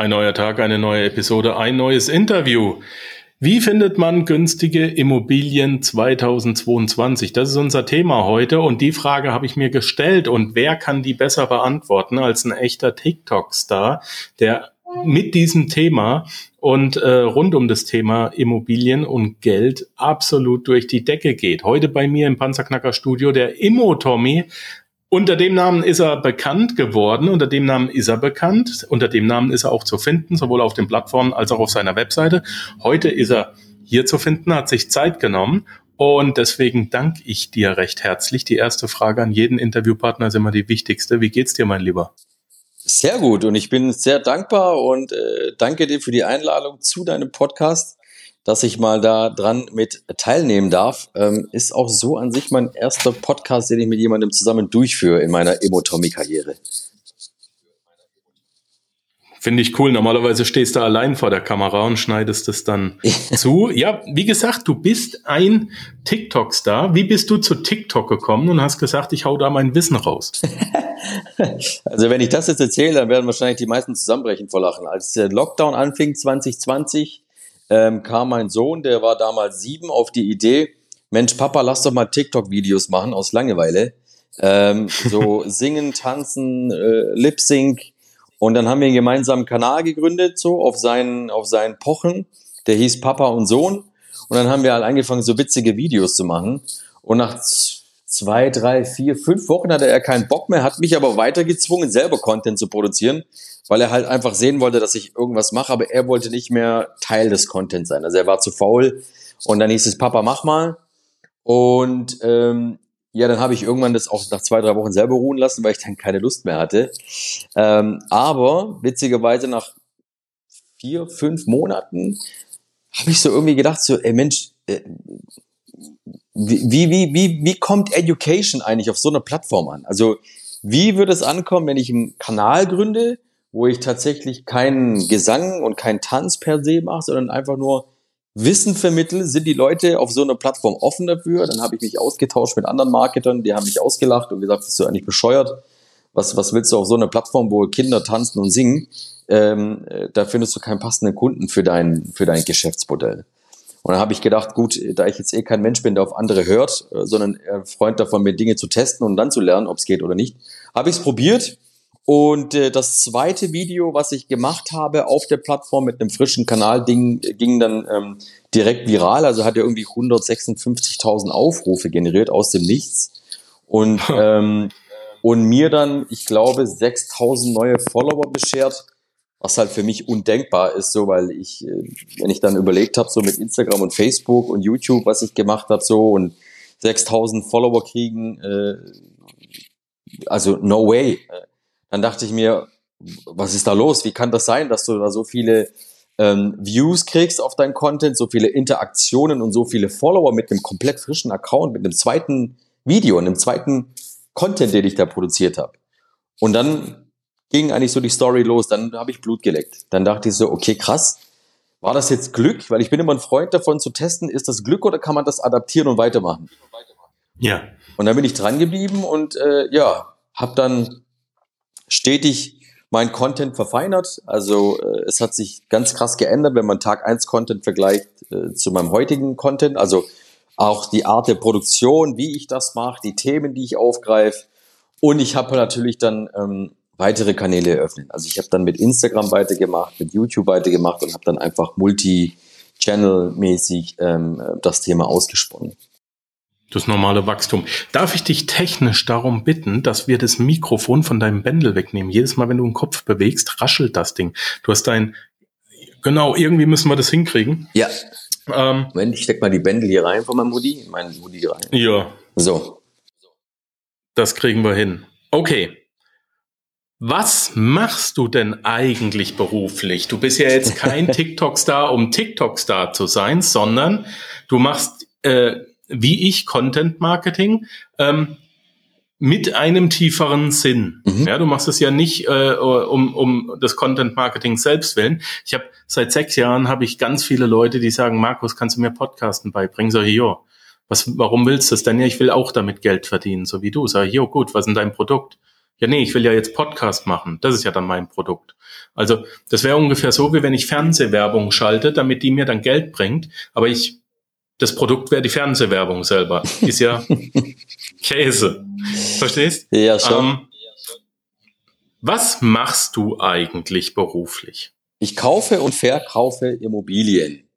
Ein neuer Tag, eine neue Episode, ein neues Interview. Wie findet man günstige Immobilien 2022? Das ist unser Thema heute und die Frage habe ich mir gestellt und wer kann die besser beantworten als ein echter TikTok-Star, der mit diesem Thema und äh, rund um das Thema Immobilien und Geld absolut durch die Decke geht. Heute bei mir im Panzerknacker Studio der Immo Tommy. Unter dem Namen ist er bekannt geworden, unter dem Namen ist er bekannt, unter dem Namen ist er auch zu finden, sowohl auf den Plattformen als auch auf seiner Webseite. Heute ist er hier zu finden, hat sich Zeit genommen und deswegen danke ich dir recht herzlich. Die erste Frage an jeden Interviewpartner ist immer die wichtigste. Wie geht's dir, mein Lieber? Sehr gut und ich bin sehr dankbar und äh, danke dir für die Einladung zu deinem Podcast dass ich mal da dran mit teilnehmen darf. Ähm, ist auch so an sich mein erster Podcast, den ich mit jemandem zusammen durchführe in meiner Emotomie-Karriere. Finde ich cool. Normalerweise stehst du allein vor der Kamera und schneidest es dann zu. Ja, wie gesagt, du bist ein TikTok-Star. Wie bist du zu TikTok gekommen und hast gesagt, ich hau da mein Wissen raus? also wenn ich das jetzt erzähle, dann werden wahrscheinlich die meisten zusammenbrechen vor Lachen. Als der Lockdown anfing 2020, ähm, kam mein Sohn, der war damals sieben, auf die Idee, Mensch, Papa, lass doch mal TikTok-Videos machen aus Langeweile. Ähm, so singen, tanzen, äh, Lip-Sync. Und dann haben wir einen gemeinsamen Kanal gegründet, so auf seinen, auf seinen Pochen. Der hieß Papa und Sohn. Und dann haben wir halt angefangen, so witzige Videos zu machen. Und nach zwei, drei, vier, fünf Wochen hatte er keinen Bock mehr, hat mich aber weiter gezwungen, selber Content zu produzieren weil er halt einfach sehen wollte, dass ich irgendwas mache, aber er wollte nicht mehr Teil des Contents sein. Also er war zu faul und dann hieß es, Papa, mach mal. Und ähm, ja, dann habe ich irgendwann das auch nach zwei, drei Wochen selber ruhen lassen, weil ich dann keine Lust mehr hatte. Ähm, aber witzigerweise nach vier, fünf Monaten habe ich so irgendwie gedacht, so, ey Mensch, äh, wie, wie, wie, wie kommt Education eigentlich auf so einer Plattform an? Also wie würde es ankommen, wenn ich einen Kanal gründe, wo ich tatsächlich keinen Gesang und keinen Tanz per se mache, sondern einfach nur Wissen vermittle. Sind die Leute auf so einer Plattform offen dafür? Dann habe ich mich ausgetauscht mit anderen Marketern, die haben mich ausgelacht und gesagt, bist du eigentlich bescheuert? Was, was willst du auf so einer Plattform, wo Kinder tanzen und singen? Ähm, äh, da findest du keinen passenden Kunden für dein, für dein Geschäftsmodell. Und dann habe ich gedacht, gut, da ich jetzt eh kein Mensch bin, der auf andere hört, äh, sondern Freund davon bin, Dinge zu testen und dann zu lernen, ob es geht oder nicht, habe ich es probiert und äh, das zweite Video, was ich gemacht habe auf der Plattform mit einem frischen Kanal, Ding, ging dann ähm, direkt viral. Also hat er irgendwie 156.000 Aufrufe generiert aus dem Nichts. Und, ähm, und mir dann, ich glaube, 6.000 neue Follower beschert, was halt für mich undenkbar ist, so weil ich, äh, wenn ich dann überlegt habe, so mit Instagram und Facebook und YouTube, was ich gemacht habe, so und 6.000 Follower kriegen, äh, also no way dann dachte ich mir, was ist da los? Wie kann das sein, dass du da so viele ähm, Views kriegst auf dein Content, so viele Interaktionen und so viele Follower mit einem komplett frischen Account, mit einem zweiten Video, einem zweiten Content, den ich da produziert habe. Und dann ging eigentlich so die Story los, dann habe ich Blut geleckt. Dann dachte ich so, okay, krass, war das jetzt Glück? Weil ich bin immer ein Freund davon zu testen, ist das Glück oder kann man das adaptieren und weitermachen? Ja. Und dann bin ich dran geblieben und äh, ja, habe dann stetig mein Content verfeinert. Also äh, es hat sich ganz krass geändert, wenn man Tag 1 Content vergleicht äh, zu meinem heutigen Content. Also auch die Art der Produktion, wie ich das mache, die Themen, die ich aufgreife. Und ich habe natürlich dann ähm, weitere Kanäle eröffnet. Also ich habe dann mit Instagram weitergemacht, mit YouTube weitergemacht und habe dann einfach multi-channel-mäßig ähm, das Thema ausgesponnen. Das normale Wachstum. Darf ich dich technisch darum bitten, dass wir das Mikrofon von deinem Bändel wegnehmen? Jedes Mal, wenn du den Kopf bewegst, raschelt das Ding. Du hast dein, genau, irgendwie müssen wir das hinkriegen. Ja. Ähm, Moment, ich steck mal die Bändel hier rein von meinem Hoodie, mein Hoodie rein. Ja. So. Das kriegen wir hin. Okay. Was machst du denn eigentlich beruflich? Du bist ja jetzt kein TikTok-Star, um TikTok-Star zu sein, sondern du machst äh, wie ich Content Marketing ähm, mit einem tieferen Sinn. Mhm. Ja, du machst es ja nicht äh, um, um das Content Marketing selbst willen. Ich habe seit sechs Jahren habe ich ganz viele Leute, die sagen, Markus, kannst du mir Podcasten beibringen? Sag ich, jo. Was, warum willst du das denn? Ja, ich will auch damit Geld verdienen, so wie du. Sag ich, jo, gut, was ist denn dein Produkt? Ja, nee, ich will ja jetzt Podcast machen. Das ist ja dann mein Produkt. Also das wäre ungefähr so, wie wenn ich Fernsehwerbung schalte, damit die mir dann Geld bringt. Aber ich, das Produkt wäre die Fernsehwerbung selber. Ist ja Käse. Verstehst? Ja, schon. Ähm, was machst du eigentlich beruflich? Ich kaufe und verkaufe Immobilien.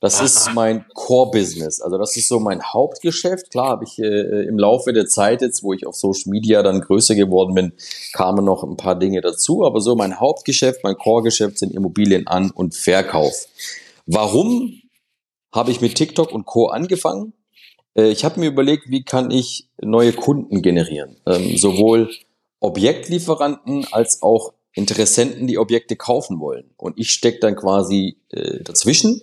Das ist mein Core-Business. Also das ist so mein Hauptgeschäft. Klar habe ich äh, im Laufe der Zeit jetzt, wo ich auf Social Media dann größer geworden bin, kamen noch ein paar Dinge dazu. Aber so mein Hauptgeschäft, mein Core-Geschäft sind Immobilien an und Verkauf. Warum habe ich mit TikTok und Co. angefangen? Äh, ich habe mir überlegt, wie kann ich neue Kunden generieren? Ähm, sowohl Objektlieferanten als auch Interessenten, die Objekte kaufen wollen. Und ich stecke dann quasi äh, dazwischen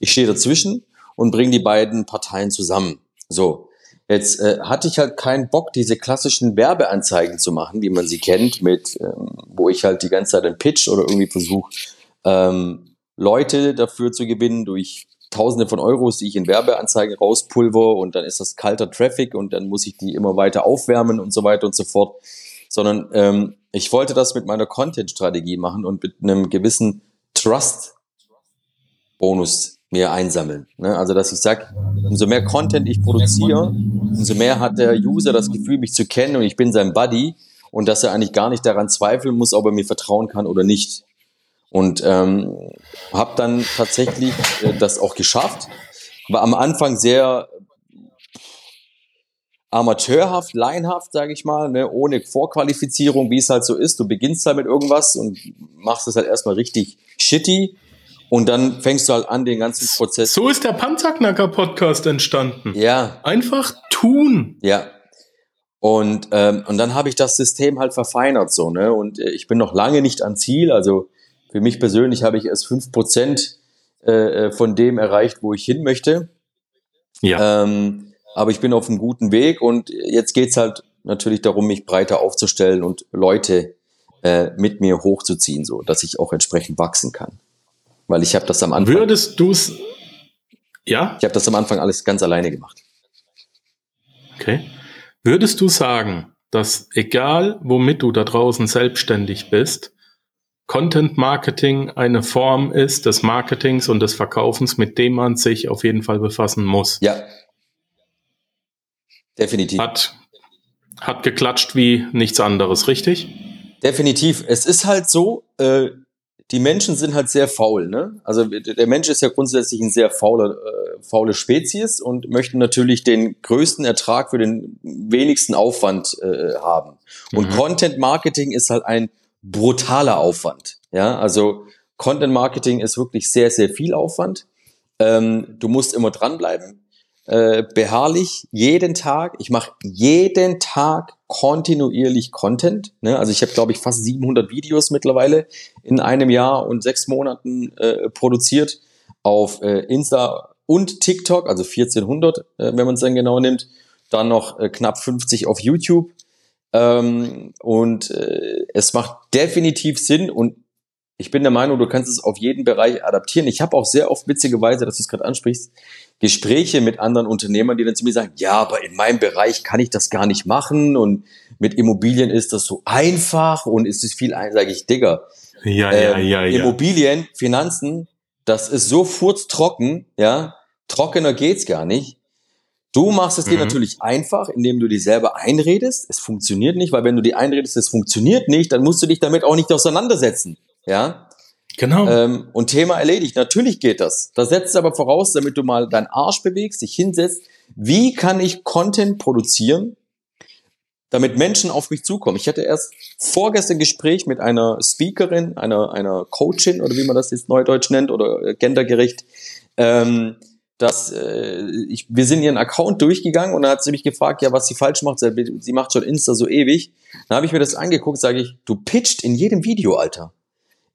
ich stehe dazwischen und bringe die beiden Parteien zusammen. So. Jetzt äh, hatte ich halt keinen Bock, diese klassischen Werbeanzeigen zu machen, wie man sie kennt, mit, ähm, wo ich halt die ganze Zeit einen Pitch oder irgendwie versuche, ähm, Leute dafür zu gewinnen durch Tausende von Euros, die ich in Werbeanzeigen rauspulver und dann ist das kalter Traffic und dann muss ich die immer weiter aufwärmen und so weiter und so fort. Sondern ähm, ich wollte das mit meiner Content-Strategie machen und mit einem gewissen Trust-Bonus mir einsammeln. Ne? Also dass ich sage, umso mehr Content ich produziere, umso mehr hat der User das Gefühl, mich zu kennen und ich bin sein Buddy und dass er eigentlich gar nicht daran zweifeln muss, ob er mir vertrauen kann oder nicht. Und ähm, habe dann tatsächlich äh, das auch geschafft. War am Anfang sehr amateurhaft, laienhaft, sage ich mal, ne, ohne Vorqualifizierung, wie es halt so ist. Du beginnst halt mit irgendwas und machst es halt erstmal richtig shitty und dann fängst du halt an, den ganzen Prozess. So ist der Panzerknacker-Podcast entstanden. Ja. Einfach tun. Ja. Und, ähm, und dann habe ich das System halt verfeinert so, ne? Und äh, ich bin noch lange nicht am Ziel. Also für mich persönlich habe ich erst fünf Prozent äh, äh, von dem erreicht, wo ich hin möchte. Ja. Ähm, aber ich bin auf einem guten Weg und jetzt geht's halt natürlich darum, mich breiter aufzustellen und Leute äh, mit mir hochzuziehen, so dass ich auch entsprechend wachsen kann. Weil ich habe das am Anfang. Würdest du es. Ja? Ich habe das am Anfang alles ganz alleine gemacht. Okay. Würdest du sagen, dass egal womit du da draußen selbstständig bist, Content Marketing eine Form ist des Marketings und des Verkaufens, mit dem man sich auf jeden Fall befassen muss? Ja. Definitiv. Hat, hat geklatscht wie nichts anderes, richtig? Definitiv. Es ist halt so, äh, die Menschen sind halt sehr faul, ne? Also der Mensch ist ja grundsätzlich ein sehr fauler, äh, faule Spezies und möchte natürlich den größten Ertrag für den wenigsten Aufwand äh, haben. Und mhm. Content Marketing ist halt ein brutaler Aufwand. Ja, also Content Marketing ist wirklich sehr, sehr viel Aufwand. Ähm, du musst immer dranbleiben äh, beharrlich jeden Tag. Ich mache jeden Tag kontinuierlich Content. Ne? Also ich habe, glaube ich, fast 700 Videos mittlerweile in einem Jahr und sechs Monaten äh, produziert auf äh, Insta und TikTok, also 1400, äh, wenn man es dann genau nimmt. Dann noch äh, knapp 50 auf YouTube. Ähm, und es macht definitiv Sinn und ich bin der Meinung, du kannst es auf jeden Bereich adaptieren. Ich habe auch sehr oft witzigerweise, dass du es gerade ansprichst, Gespräche mit anderen Unternehmern, die dann zu mir sagen, ja, aber in meinem Bereich kann ich das gar nicht machen und mit Immobilien ist das so einfach und ist es viel ein, sage ich, Digga. Ja, ja, ähm, ja, ja. Immobilien, Finanzen, das ist so furztrocken, ja, trockener geht's gar nicht. Du machst es dir mhm. natürlich einfach, indem du dir selber einredest. Es funktioniert nicht, weil wenn du dir einredest, es funktioniert nicht, dann musst du dich damit auch nicht auseinandersetzen. Ja. Genau. Ähm, und Thema erledigt. Natürlich geht das. Das setzt aber voraus, damit du mal deinen Arsch bewegst, dich hinsetzt. Wie kann ich Content produzieren, damit Menschen auf mich zukommen? Ich hatte erst vorgestern ein Gespräch mit einer Speakerin, einer, einer Coachin oder wie man das jetzt neudeutsch nennt oder gendergerecht. Ähm, dass äh, ich, wir sind ihren Account durchgegangen und dann hat sie mich gefragt, ja, was sie falsch macht. Sie macht schon Insta so ewig. Dann habe ich mir das angeguckt, sage ich, du pitcht in jedem Video, Alter.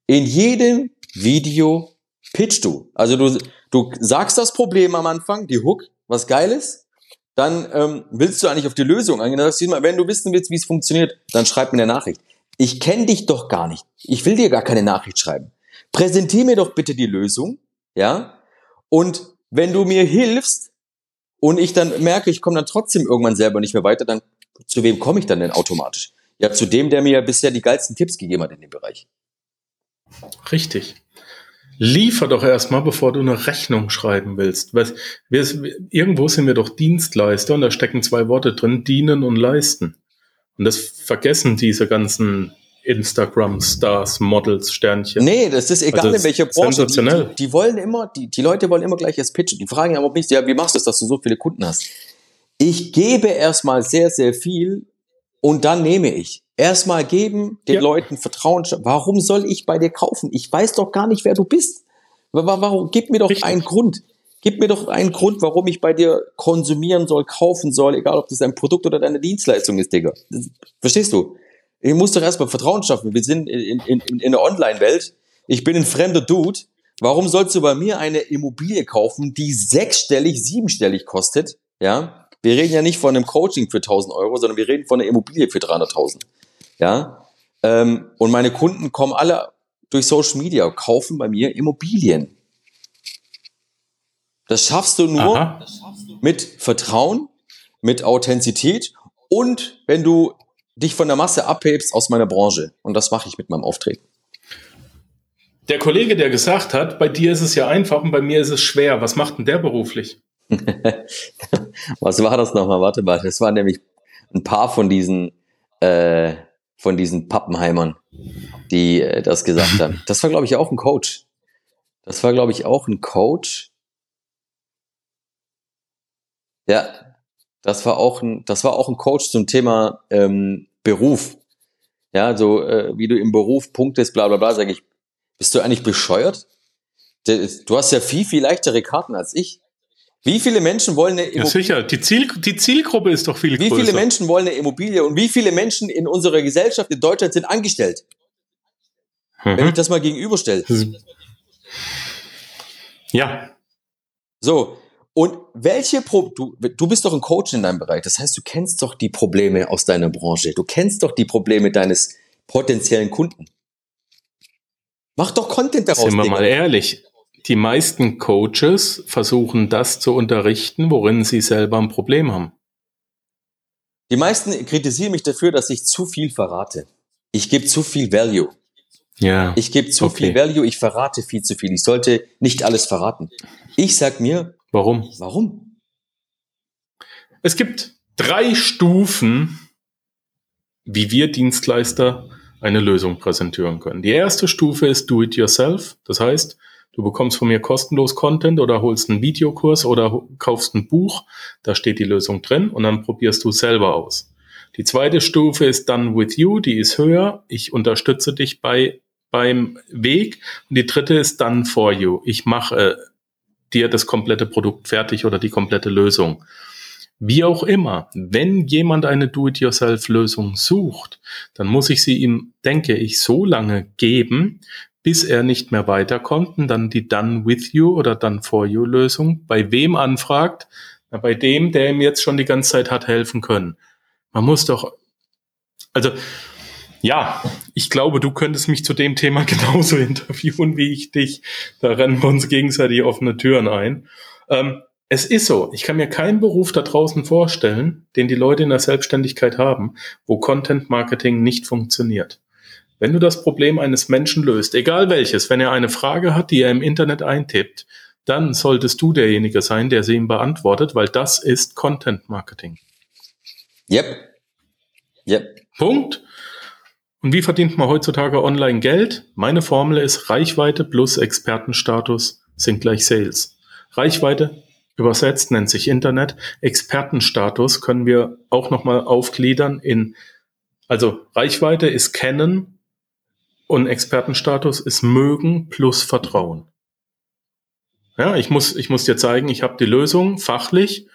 In jedem Video pitchst du. Also du, du sagst das Problem am Anfang, die Hook, was geil ist. Dann ähm, willst du eigentlich auf die Lösung eingehen. Wenn du wissen willst, wie es funktioniert, dann schreib mir eine Nachricht. Ich kenne dich doch gar nicht. Ich will dir gar keine Nachricht schreiben. Präsentier mir doch bitte die Lösung, ja? Und wenn du mir hilfst und ich dann merke, ich komme dann trotzdem irgendwann selber nicht mehr weiter, dann zu wem komme ich dann denn automatisch? ja zu dem, der mir bisher die geilsten Tipps gegeben hat in dem Bereich. Richtig. Liefer doch erstmal, bevor du eine Rechnung schreiben willst. Weil wir, irgendwo sind wir doch Dienstleister und da stecken zwei Worte drin, dienen und leisten. Und das vergessen diese ganzen Instagram-Stars, Models, Sternchen. Nee, das ist egal also in welcher Branche. Die, die, die, wollen immer, die, die Leute wollen immer gleich erst pitchen. Die fragen ja aber nicht, ja, wie machst du es, dass du so viele Kunden hast? Ich gebe erstmal sehr, sehr viel und dann nehme ich. Erstmal geben, den ja. Leuten Vertrauen. Warum soll ich bei dir kaufen? Ich weiß doch gar nicht, wer du bist. Warum? Gib mir doch Richtig. einen Grund. Gib mir doch einen Grund, warum ich bei dir konsumieren soll, kaufen soll, egal ob das ein Produkt oder deine Dienstleistung ist, Digga. Das, verstehst du? Ich muss doch erstmal Vertrauen schaffen. Wir sind in, in, in, in der Online-Welt. Ich bin ein fremder Dude. Warum sollst du bei mir eine Immobilie kaufen, die sechsstellig, siebenstellig kostet? Ja, wir reden ja nicht von einem Coaching für 1000 Euro, sondern wir reden von einer Immobilie für 300.000. Ja, ähm, und meine Kunden kommen alle durch Social Media, kaufen bei mir Immobilien. Das schaffst du nur Aha. mit Vertrauen, mit Authentizität und wenn du dich von der Masse abhebst aus meiner Branche. Und das mache ich mit meinem Auftreten. Der Kollege, der gesagt hat, bei dir ist es ja einfach und bei mir ist es schwer. Was macht denn der beruflich? Was war das nochmal? Warte mal, das waren nämlich ein paar von diesen, äh, von diesen Pappenheimern, die äh, das gesagt haben. Das war, glaube ich, auch ein Coach. Das war, glaube ich, auch ein Coach. Ja, das war auch ein, das war auch ein Coach zum Thema ähm, Beruf. Ja, so äh, wie du im Beruf punktest, bla bla bla, sage ich, bist du eigentlich bescheuert? Du hast ja viel, viel leichtere Karten als ich. Wie viele Menschen wollen eine Immobilie? Ja, sicher. Die, Ziel, die Zielgruppe ist doch viel wie größer. Wie viele Menschen wollen eine Immobilie und wie viele Menschen in unserer Gesellschaft in Deutschland sind angestellt? Mhm. Wenn ich das mal gegenüberstelle. Ja. So, und welche Pro du, du bist doch ein Coach in deinem Bereich. Das heißt, du kennst doch die Probleme aus deiner Branche. Du kennst doch die Probleme deines potenziellen Kunden. Mach doch Content daraus. Sind wir Digga. mal ehrlich. Die meisten Coaches versuchen das zu unterrichten, worin sie selber ein Problem haben. Die meisten kritisieren mich dafür, dass ich zu viel verrate. Ich gebe zu viel Value. Ja. Ich gebe zu okay. viel Value, ich verrate viel zu viel. Ich sollte nicht alles verraten. Ich sag mir, Warum? Warum? Es gibt drei Stufen, wie wir Dienstleister eine Lösung präsentieren können. Die erste Stufe ist Do It Yourself. Das heißt, du bekommst von mir kostenlos Content oder holst einen Videokurs oder kaufst ein Buch. Da steht die Lösung drin und dann probierst du selber aus. Die zweite Stufe ist Done with You. Die ist höher. Ich unterstütze dich bei beim Weg. Und die dritte ist Done for You. Ich mache dir das komplette Produkt fertig oder die komplette Lösung. Wie auch immer, wenn jemand eine Do-it-yourself-Lösung sucht, dann muss ich sie ihm, denke ich, so lange geben, bis er nicht mehr weiterkommt und dann die Done with you oder Done for you Lösung bei wem anfragt? Na, bei dem, der ihm jetzt schon die ganze Zeit hat helfen können. Man muss doch, also ja, ich glaube, du könntest mich zu dem Thema genauso interviewen wie ich dich. Da rennen wir uns gegenseitig offene Türen ein. Ähm, es ist so, ich kann mir keinen Beruf da draußen vorstellen, den die Leute in der Selbstständigkeit haben, wo Content Marketing nicht funktioniert. Wenn du das Problem eines Menschen löst, egal welches, wenn er eine Frage hat, die er im Internet eintippt, dann solltest du derjenige sein, der sie ihm beantwortet, weil das ist Content Marketing. Yep. Yep. Punkt. Und wie verdient man heutzutage online Geld? Meine Formel ist Reichweite plus Expertenstatus sind gleich Sales. Reichweite übersetzt nennt sich Internet. Expertenstatus können wir auch nochmal aufgliedern in, also Reichweite ist kennen und Expertenstatus ist mögen plus Vertrauen. Ja, ich muss, ich muss dir zeigen, ich habe die Lösung fachlich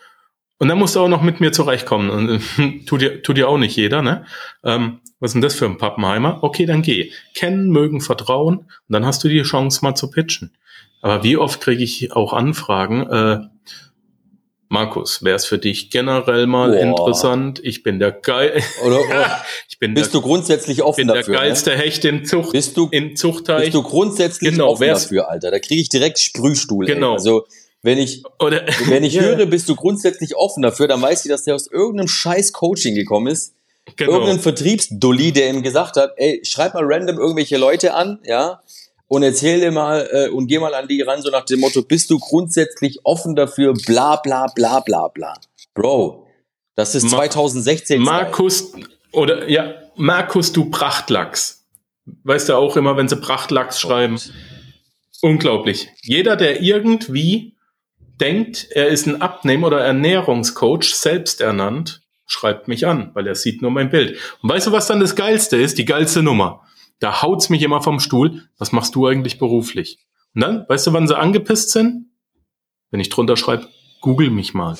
und dann musst du auch noch mit mir zurechtkommen. Und tut dir, tut dir auch nicht jeder, ne? Ähm, was ist denn das für ein Pappenheimer? Okay, dann geh. Kennen, mögen, vertrauen. Und dann hast du die Chance, mal zu pitchen. Aber wie oft kriege ich auch Anfragen, äh, Markus, wäre es für dich generell mal Boah. interessant? Ich bin der geil. Oder, oder ich bin bist der, du grundsätzlich offen dafür? Bin der geilste ne? Hecht in Zucht. Bist du in Zuchtteich? Bist du grundsätzlich genau, offen dafür, Alter? Da kriege ich direkt Sprühstuhl. Genau. Ey. Also wenn ich, Oder, wenn ich höre, bist du grundsätzlich offen dafür, dann weiß ich, dass der aus irgendeinem scheiß Coaching gekommen ist, genau. irgendein Vertriebsdulli, der ihm gesagt hat, ey, schreib mal random irgendwelche Leute an, ja, und erzähl dir mal äh, und geh mal an die ran, so nach dem Motto, bist du grundsätzlich offen dafür, bla bla bla bla bla. Bro, das ist Ma 2016. Markus, oder ja, Markus, du Prachtlachs. Weißt du auch immer, wenn sie Prachtlachs oh schreiben. Unglaublich. Jeder, der irgendwie denkt, er ist ein Abnehm- oder Ernährungscoach, selbst ernannt, schreibt mich an, weil er sieht nur mein Bild. Und weißt du, was dann das Geilste ist? Die geilste Nummer. Da haut's mich immer vom Stuhl. Was machst du eigentlich beruflich? Und dann, weißt du, wann sie angepisst sind? Wenn ich drunter schreibe, google mich mal.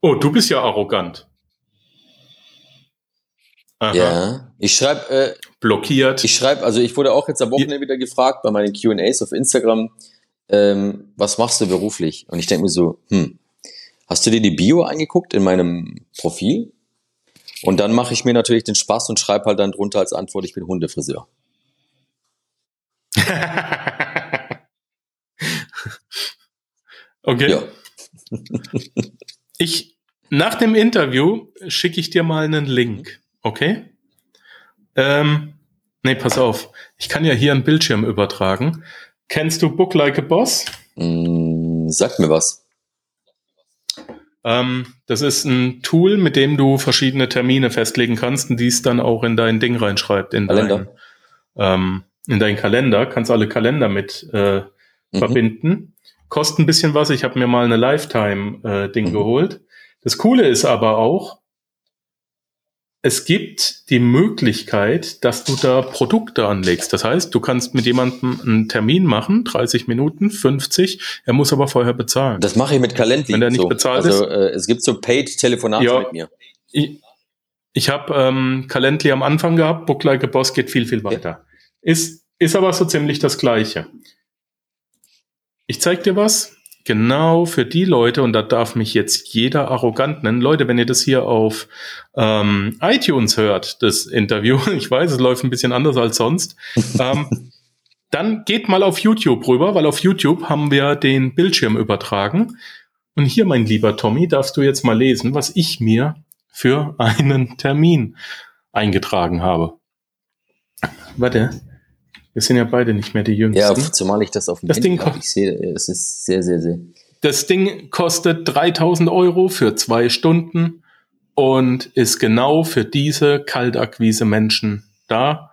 Oh, du bist ja arrogant. Aha. Ja, ich schreibe äh, blockiert. Ich schreibe, also ich wurde auch jetzt am Wochenende wieder gefragt bei meinen Q&As auf Instagram, ähm, was machst du beruflich? Und ich denke mir so, hm, hast du dir die Bio angeguckt in meinem Profil? Und dann mache ich mir natürlich den Spaß und schreibe halt dann drunter als Antwort, ich bin Hundefriseur. okay. Ja. ich, nach dem Interview schicke ich dir mal einen Link, okay? Ähm, nee, pass auf. Ich kann ja hier einen Bildschirm übertragen. Kennst du Book Like a Boss? Mm, sag mir was. Ähm, das ist ein Tool, mit dem du verschiedene Termine festlegen kannst und dies dann auch in dein Ding reinschreibt. In Kalender. Dein, ähm, in deinen Kalender. Kannst alle Kalender mit äh, mhm. verbinden. Kostet ein bisschen was. Ich habe mir mal eine Lifetime-Ding äh, mhm. geholt. Das Coole ist aber auch, es gibt die Möglichkeit, dass du da Produkte anlegst. Das heißt, du kannst mit jemandem einen Termin machen, 30 Minuten, 50, er muss aber vorher bezahlen. Das mache ich mit Calendly. Wenn er nicht so. bezahlt also, ist. Äh, es gibt so Paid-Telefonate ja, mit mir. Ich, ich habe ähm, Calendly am Anfang gehabt, Book Like a Boss geht viel, viel weiter. Ja. Ist, ist aber so ziemlich das Gleiche. Ich zeig dir was genau für die Leute, und da darf mich jetzt jeder arrogant nennen, Leute, wenn ihr das hier auf ähm, iTunes hört, das Interview, ich weiß, es läuft ein bisschen anders als sonst, ähm, dann geht mal auf YouTube rüber, weil auf YouTube haben wir den Bildschirm übertragen. Und hier, mein lieber Tommy, darfst du jetzt mal lesen, was ich mir für einen Termin eingetragen habe. Warte, wir sind ja beide nicht mehr die Jüngsten. Ja, zumal ich das auf dem das Handy Ding Ich sehe, es ist sehr, sehr, sehr. Das Ding kostet 3000 Euro für zwei Stunden und ist genau für diese Kaltakquise Menschen da.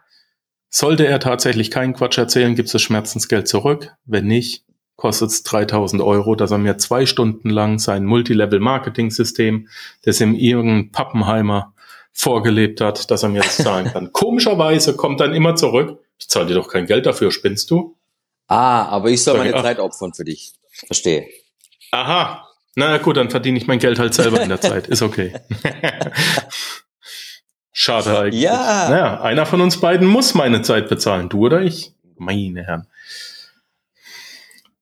Sollte er tatsächlich keinen Quatsch erzählen, gibt es das Schmerzensgeld zurück. Wenn nicht, kostet es 3000 Euro, dass er mir zwei Stunden lang sein Multilevel-Marketing-System, das ihm irgendein Pappenheimer vorgelebt hat, dass er mir das zahlen kann. Komischerweise kommt dann immer zurück, ich zahle dir doch kein Geld dafür, spinnst du? Ah, aber ich soll meine ich, Zeit opfern für dich. Verstehe. Aha. Na gut, dann verdiene ich mein Geld halt selber in der Zeit. Ist okay. Schade eigentlich. Ja. Naja, einer von uns beiden muss meine Zeit bezahlen. Du oder ich? Meine Herren.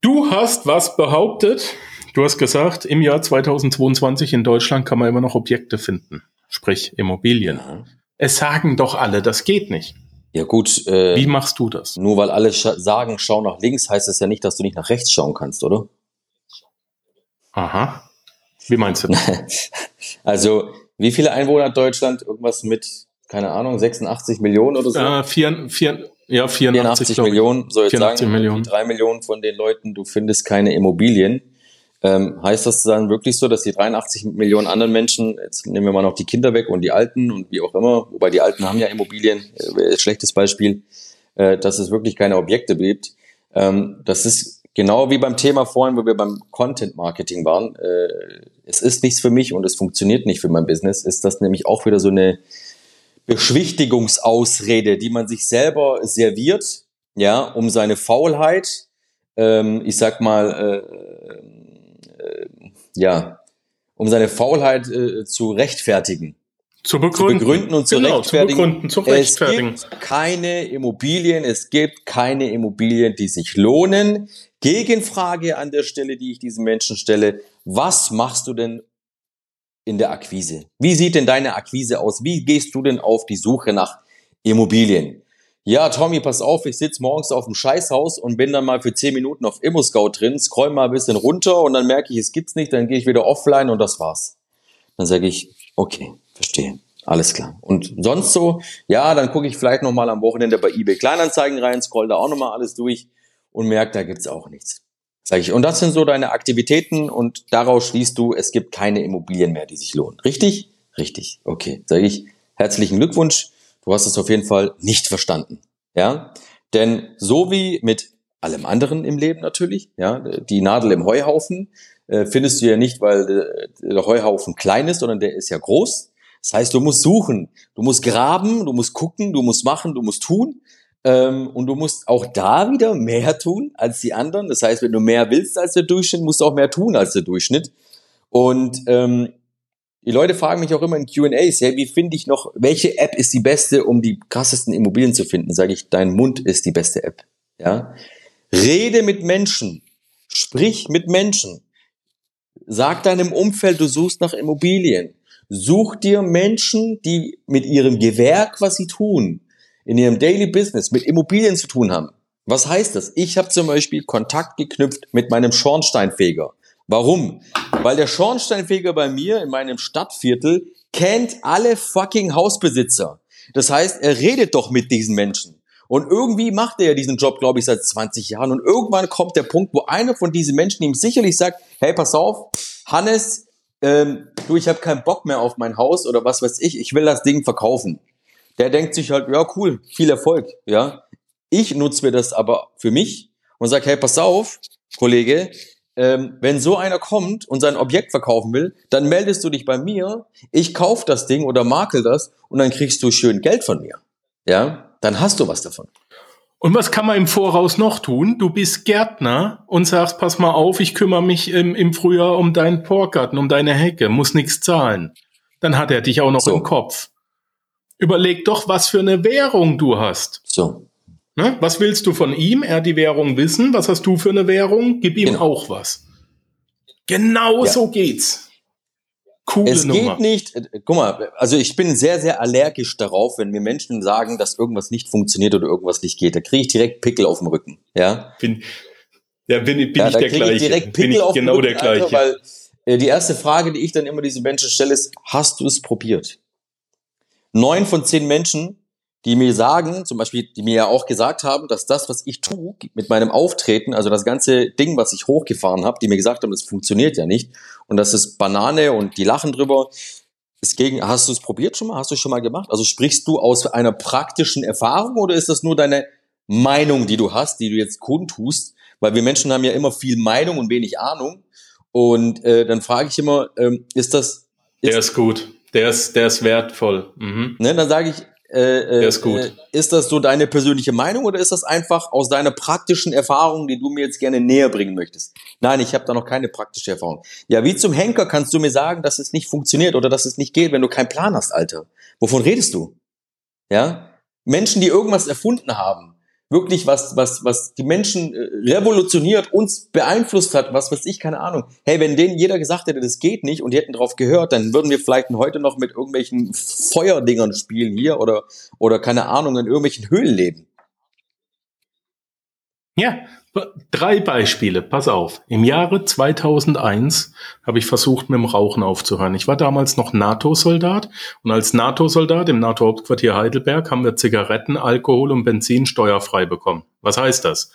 Du hast was behauptet. Du hast gesagt, im Jahr 2022 in Deutschland kann man immer noch Objekte finden. Sprich Immobilien. Ja. Es sagen doch alle, das geht nicht. Ja gut. Äh, Wie machst du das? Nur weil alle sch sagen, schau nach links, heißt das ja nicht, dass du nicht nach rechts schauen kannst, oder? Aha. Wie meinst du das? also, wie viele Einwohner hat Deutschland? Irgendwas mit, keine Ahnung, 86 Millionen oder so? Äh, vier, vier, ja, 84, 84 Millionen. So, jetzt 84 sagen Millionen. drei Millionen von den Leuten, du findest keine Immobilien. Ähm, heißt das dann wirklich so, dass die 83 Millionen anderen Menschen, jetzt nehmen wir mal noch die Kinder weg und die Alten und wie auch immer, wobei die Alten haben ja Immobilien, äh, schlechtes Beispiel, äh, dass es wirklich keine Objekte gibt. Ähm, das ist genau wie beim Thema vorhin, wo wir beim Content Marketing waren. Äh, es ist nichts für mich und es funktioniert nicht für mein Business. Ist das nämlich auch wieder so eine Beschwichtigungsausrede, die man sich selber serviert, ja, um seine Faulheit, ähm, ich sag mal, äh, äh, ja, um seine Faulheit äh, zu rechtfertigen. Zu begründen. zu begründen. und zu genau, rechtfertigen. Zu begründen, zu rechtfertigen. Es gibt keine Immobilien, es gibt keine Immobilien, die sich lohnen. Gegenfrage an der Stelle, die ich diesen Menschen stelle. Was machst du denn in der Akquise? Wie sieht denn deine Akquise aus? Wie gehst du denn auf die Suche nach Immobilien? Ja, Tommy, pass auf, ich sitze morgens auf dem Scheißhaus und bin dann mal für 10 Minuten auf Immo-Scout drin, scroll mal ein bisschen runter und dann merke ich, es gibt's nicht, dann gehe ich wieder offline und das war's. Dann sage ich, okay, verstehe. Alles klar. Und sonst so, ja, dann gucke ich vielleicht nochmal am Wochenende bei eBay Kleinanzeigen rein, scroll da auch nochmal alles durch und merke, da gibt's auch nichts. Sag ich. Und das sind so deine Aktivitäten und daraus schließt du, es gibt keine Immobilien mehr, die sich lohnen. Richtig? Richtig. Okay. Sage ich, herzlichen Glückwunsch. Du hast es auf jeden Fall nicht verstanden. Ja? Denn so wie mit allem anderen im Leben natürlich, ja, die Nadel im Heuhaufen äh, findest du ja nicht, weil der, der Heuhaufen klein ist, sondern der ist ja groß. Das heißt, du musst suchen, du musst graben, du musst gucken, du musst machen, du musst tun. Ähm, und du musst auch da wieder mehr tun als die anderen. Das heißt, wenn du mehr willst als der Durchschnitt, musst du auch mehr tun als der Durchschnitt. Und ähm, die Leute fragen mich auch immer in QAs, hey, wie finde ich noch, welche App ist die beste, um die krassesten Immobilien zu finden? Sage ich, dein Mund ist die beste App. Ja? Rede mit Menschen. Sprich mit Menschen. Sag deinem Umfeld, du suchst nach Immobilien. Such dir Menschen, die mit ihrem Gewerk, was sie tun, in ihrem Daily Business mit Immobilien zu tun haben. Was heißt das? Ich habe zum Beispiel Kontakt geknüpft mit meinem Schornsteinfeger. Warum? Weil der Schornsteinfeger bei mir in meinem Stadtviertel kennt alle fucking Hausbesitzer. Das heißt, er redet doch mit diesen Menschen. Und irgendwie macht er ja diesen Job, glaube ich, seit 20 Jahren. Und irgendwann kommt der Punkt, wo einer von diesen Menschen ihm sicherlich sagt, hey, pass auf, Hannes, ähm, du, ich habe keinen Bock mehr auf mein Haus oder was weiß ich, ich will das Ding verkaufen. Der denkt sich halt, ja, cool, viel Erfolg, ja. Ich nutze mir das aber für mich und sage, hey, pass auf, Kollege, ähm, wenn so einer kommt und sein Objekt verkaufen will, dann meldest du dich bei mir, ich kauf das Ding oder makel das und dann kriegst du schön Geld von mir. Ja, dann hast du was davon. Und was kann man im Voraus noch tun? Du bist Gärtner und sagst, pass mal auf, ich kümmere mich im, im Frühjahr um deinen Porgarten, um deine Hecke, muss nichts zahlen. Dann hat er dich auch noch so. im Kopf. Überleg doch, was für eine Währung du hast. So. Ne? Was willst du von ihm? Er die Währung wissen. Was hast du für eine Währung? Gib ihm genau. auch was. Genau ja. so geht's. Coole es Nummer. geht nicht, äh, guck mal, also ich bin sehr, sehr allergisch darauf, wenn mir Menschen sagen, dass irgendwas nicht funktioniert oder irgendwas nicht geht. Da kriege ich direkt Pickel auf dem Rücken. Ja, bin, ja, bin, bin ja, ich der gleiche. Ich direkt Pickel bin ich auf genau Rücken, der gleiche. Alter, weil äh, die erste Frage, die ich dann immer diesen Menschen stelle, ist, hast du es probiert? Neun von zehn Menschen die mir sagen, zum Beispiel, die mir ja auch gesagt haben, dass das, was ich tue mit meinem Auftreten, also das ganze Ding, was ich hochgefahren habe, die mir gesagt haben, das funktioniert ja nicht und das ist Banane und die lachen drüber. Ist gegen, hast du es probiert schon mal? Hast du es schon mal gemacht? Also sprichst du aus einer praktischen Erfahrung oder ist das nur deine Meinung, die du hast, die du jetzt kundtust? Weil wir Menschen haben ja immer viel Meinung und wenig Ahnung. Und äh, dann frage ich immer, ähm, ist das. Ist der ist gut. Der ist, der ist wertvoll. Mhm. Ne, dann sage ich, äh, äh, ist, gut. Äh, ist das so deine persönliche Meinung oder ist das einfach aus deiner praktischen Erfahrung, die du mir jetzt gerne näher bringen möchtest? Nein, ich habe da noch keine praktische Erfahrung. Ja, wie zum Henker kannst du mir sagen, dass es nicht funktioniert oder dass es nicht geht, wenn du keinen Plan hast, Alter? Wovon redest du? Ja? Menschen, die irgendwas erfunden haben, wirklich was, was, was die Menschen äh, revolutioniert, uns beeinflusst hat, was weiß ich, keine Ahnung. Hey, wenn denen jeder gesagt hätte, das geht nicht und die hätten drauf gehört, dann würden wir vielleicht heute noch mit irgendwelchen Feuerdingern spielen hier oder, oder keine Ahnung, in irgendwelchen Höhlen leben. Ja, drei Beispiele, pass auf. Im Jahre 2001 habe ich versucht, mit dem Rauchen aufzuhören. Ich war damals noch NATO-Soldat und als NATO-Soldat im NATO-Hauptquartier Heidelberg haben wir Zigaretten, Alkohol und Benzin steuerfrei bekommen. Was heißt das?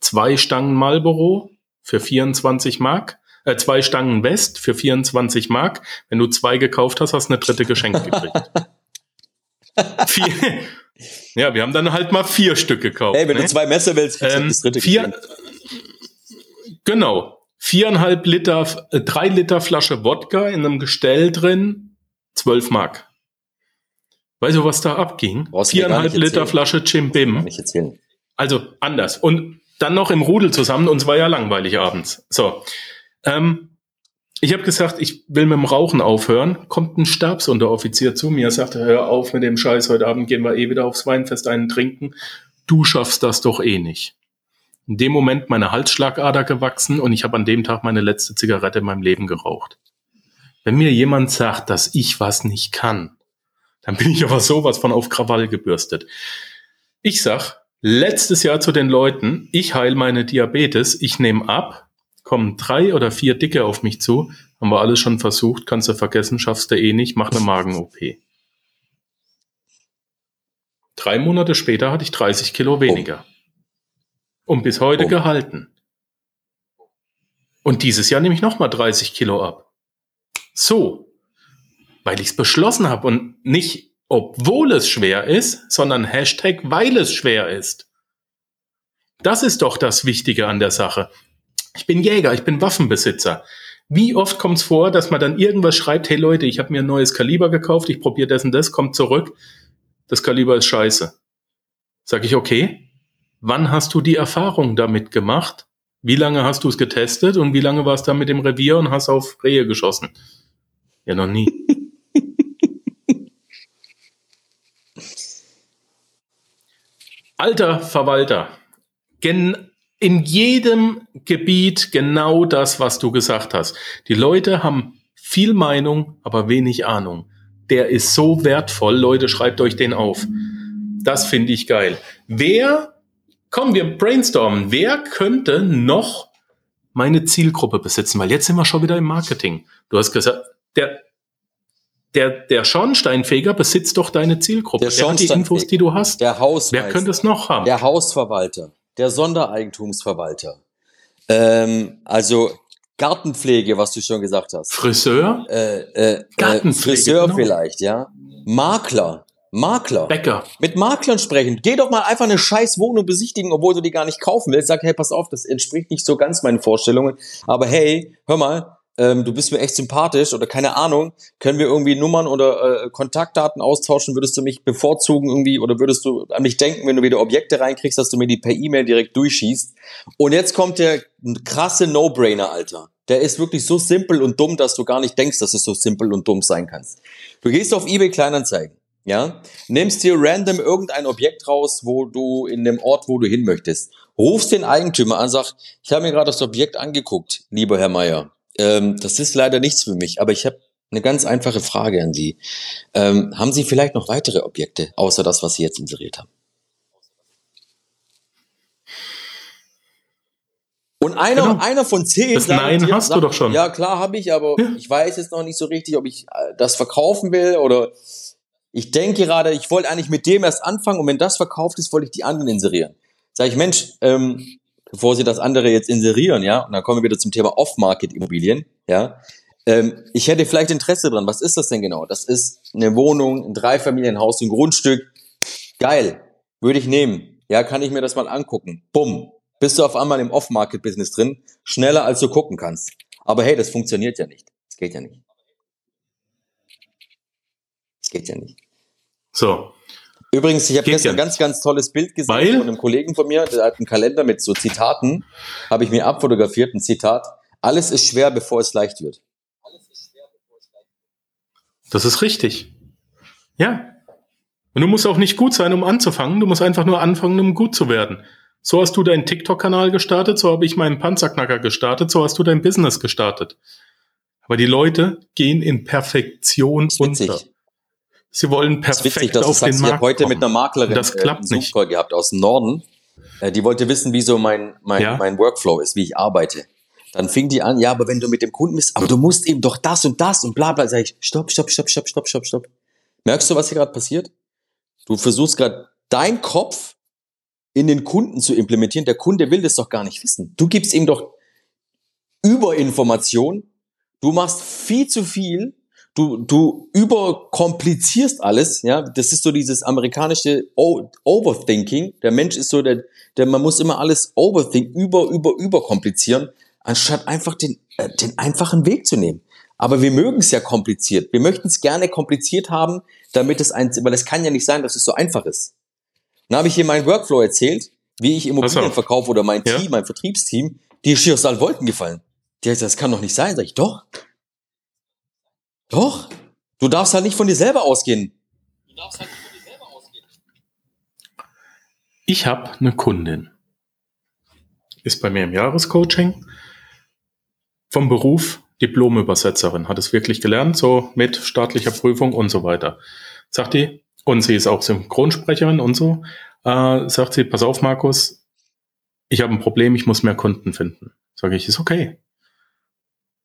Zwei Stangen Marlboro für 24 Mark, äh, zwei Stangen West für 24 Mark. Wenn du zwei gekauft hast, hast du eine dritte geschenkt gekriegt. Ja, wir haben dann halt mal vier Stück gekauft. Hey, wenn ne? du zwei Messer willst, kriegst du ähm, das dritte vier, Genau. Viereinhalb Liter, äh, drei Liter Flasche Wodka in einem Gestell drin, zwölf Mark. Weißt du, was da abging? Viereinhalb Liter Flasche. Nicht erzählen. Also anders. Und dann noch im Rudel zusammen, uns war ja langweilig abends. So. Ähm, ich habe gesagt, ich will mit dem Rauchen aufhören. Kommt ein Stabsunteroffizier zu mir, sagt, hör auf mit dem Scheiß, heute Abend gehen wir eh wieder aufs Weinfest einen trinken. Du schaffst das doch eh nicht. In dem Moment meine Halsschlagader gewachsen und ich habe an dem Tag meine letzte Zigarette in meinem Leben geraucht. Wenn mir jemand sagt, dass ich was nicht kann, dann bin ich aber sowas von auf Krawall gebürstet. Ich sag, letztes Jahr zu den Leuten, ich heil meine Diabetes, ich nehme ab, kommen drei oder vier Dicke auf mich zu, haben wir alles schon versucht, kannst du vergessen, schaffst du eh nicht, mach eine Magen-OP. Drei Monate später hatte ich 30 Kilo weniger. Oh. Und bis heute oh. gehalten. Und dieses Jahr nehme ich nochmal 30 Kilo ab. So, weil ich es beschlossen habe und nicht, obwohl es schwer ist, sondern Hashtag, weil es schwer ist. Das ist doch das Wichtige an der Sache. Ich bin Jäger, ich bin Waffenbesitzer. Wie oft kommt es vor, dass man dann irgendwas schreibt, hey Leute, ich habe mir ein neues Kaliber gekauft, ich probiere das und das, kommt zurück, das Kaliber ist scheiße. Sag ich, okay, wann hast du die Erfahrung damit gemacht? Wie lange hast du es getestet und wie lange warst du da mit dem Revier und hast auf Rehe geschossen? Ja, noch nie. Alter Verwalter, gen in jedem Gebiet genau das, was du gesagt hast. Die Leute haben viel Meinung, aber wenig Ahnung. Der ist so wertvoll. Leute, schreibt euch den auf. Das finde ich geil. Wer, komm, wir brainstormen. Wer könnte noch meine Zielgruppe besitzen? Weil jetzt sind wir schon wieder im Marketing. Du hast gesagt, der, der, der Schornsteinfeger besitzt doch deine Zielgruppe. Der, der hat die Infos, die du hast. Der Hausmeister. Wer könnte es noch haben? Der Hausverwalter der Sondereigentumsverwalter. Ähm, also Gartenpflege, was du schon gesagt hast. Friseur? Äh, äh, äh Gartenpflege, Friseur genau. vielleicht, ja. Makler. Makler. Bäcker. Mit Maklern sprechen. Geh doch mal einfach eine scheiß Wohnung besichtigen, obwohl du die gar nicht kaufen willst. Sag, hey, pass auf, das entspricht nicht so ganz meinen Vorstellungen. Aber hey, hör mal, ähm, du bist mir echt sympathisch oder keine Ahnung, können wir irgendwie Nummern oder äh, Kontaktdaten austauschen, würdest du mich bevorzugen irgendwie oder würdest du an mich denken, wenn du wieder Objekte reinkriegst, dass du mir die per E-Mail direkt durchschießt. Und jetzt kommt der krasse No-Brainer, Alter. Der ist wirklich so simpel und dumm, dass du gar nicht denkst, dass es so simpel und dumm sein kannst. Du gehst auf eBay Kleinanzeigen, ja, nimmst dir random irgendein Objekt raus, wo du in dem Ort, wo du hin möchtest, rufst den Eigentümer an, sag, ich habe mir gerade das Objekt angeguckt, lieber Herr Meier ähm, das ist leider nichts für mich, aber ich habe eine ganz einfache Frage an Sie. Ähm, haben Sie vielleicht noch weitere Objekte, außer das, was Sie jetzt inseriert haben? Und einer, genau. einer von zehn. Das Nein dir, hast sagt, du doch schon. Ja, klar habe ich, aber ja. ich weiß jetzt noch nicht so richtig, ob ich äh, das verkaufen will oder ich denke gerade, ich wollte eigentlich mit dem erst anfangen und wenn das verkauft ist, wollte ich die anderen inserieren. Sag ich, Mensch, ähm, bevor Sie das andere jetzt inserieren, ja, und dann kommen wir wieder zum Thema Off-Market-Immobilien, ja. Ähm, ich hätte vielleicht Interesse dran. Was ist das denn genau? Das ist eine Wohnung, ein Dreifamilienhaus, ein Grundstück. Geil. Würde ich nehmen. Ja, kann ich mir das mal angucken. Bumm. Bist du auf einmal im Off-Market-Business drin. Schneller als du gucken kannst. Aber hey, das funktioniert ja nicht. Das geht ja nicht. Das geht ja nicht. So. Übrigens, ich habe gestern ein ganz, ganz tolles Bild gesehen Weil? von einem Kollegen von mir, der hat einen Kalender mit so Zitaten, habe ich mir abfotografiert, ein Zitat. Alles ist schwer, bevor es leicht wird. Das ist richtig. Ja. Und du musst auch nicht gut sein, um anzufangen. Du musst einfach nur anfangen, um gut zu werden. So hast du deinen TikTok-Kanal gestartet, so habe ich meinen Panzerknacker gestartet, so hast du dein Business gestartet. Aber die Leute gehen in Perfektion unter. Sie wollen perfekt das witzig, das auf den Markt Ich heute kommen. mit einer Maklerin das klappt äh, einen Zoom-Call gehabt aus dem Norden. Äh, die wollte wissen, wie so mein, mein, ja? mein Workflow ist, wie ich arbeite. Dann fing die an, ja, aber wenn du mit dem Kunden bist, aber du musst eben doch das und das und bla bla. Sag ich, stopp, stopp, stopp, stopp, stopp, stopp, stopp. Merkst du, was hier gerade passiert? Du versuchst gerade dein Kopf in den Kunden zu implementieren. Der Kunde will das doch gar nicht wissen. Du gibst ihm doch Überinformation. Du machst viel zu viel du, du überkomplizierst alles, ja, das ist so dieses amerikanische Overthinking. Der Mensch ist so der, der man muss immer alles overthink, über, über, überkomplizieren, anstatt einfach den, äh, den einfachen Weg zu nehmen. Aber wir mögen es ja kompliziert. Wir möchten es gerne kompliziert haben, damit es ein, weil es kann ja nicht sein, dass es so einfach ist. Dann habe ich hier meinen Workflow erzählt, wie ich Immobilien verkaufe oder mein ja. Team, mein Vertriebsteam, die ist schier aus allen Wolken gefallen. Die hat gesagt, das kann doch nicht sein. Sag ich, doch. Doch. Du darfst halt nicht von dir selber ausgehen. Du darfst halt nicht von dir selber ausgehen. Ich habe eine Kundin. Ist bei mir im Jahrescoaching. Vom Beruf Diplomübersetzerin. Hat es wirklich gelernt, so mit staatlicher Prüfung und so weiter. Sagt die, und sie ist auch Synchronsprecherin und so, äh, sagt sie, pass auf, Markus, ich habe ein Problem, ich muss mehr Kunden finden. Sage ich, ist okay.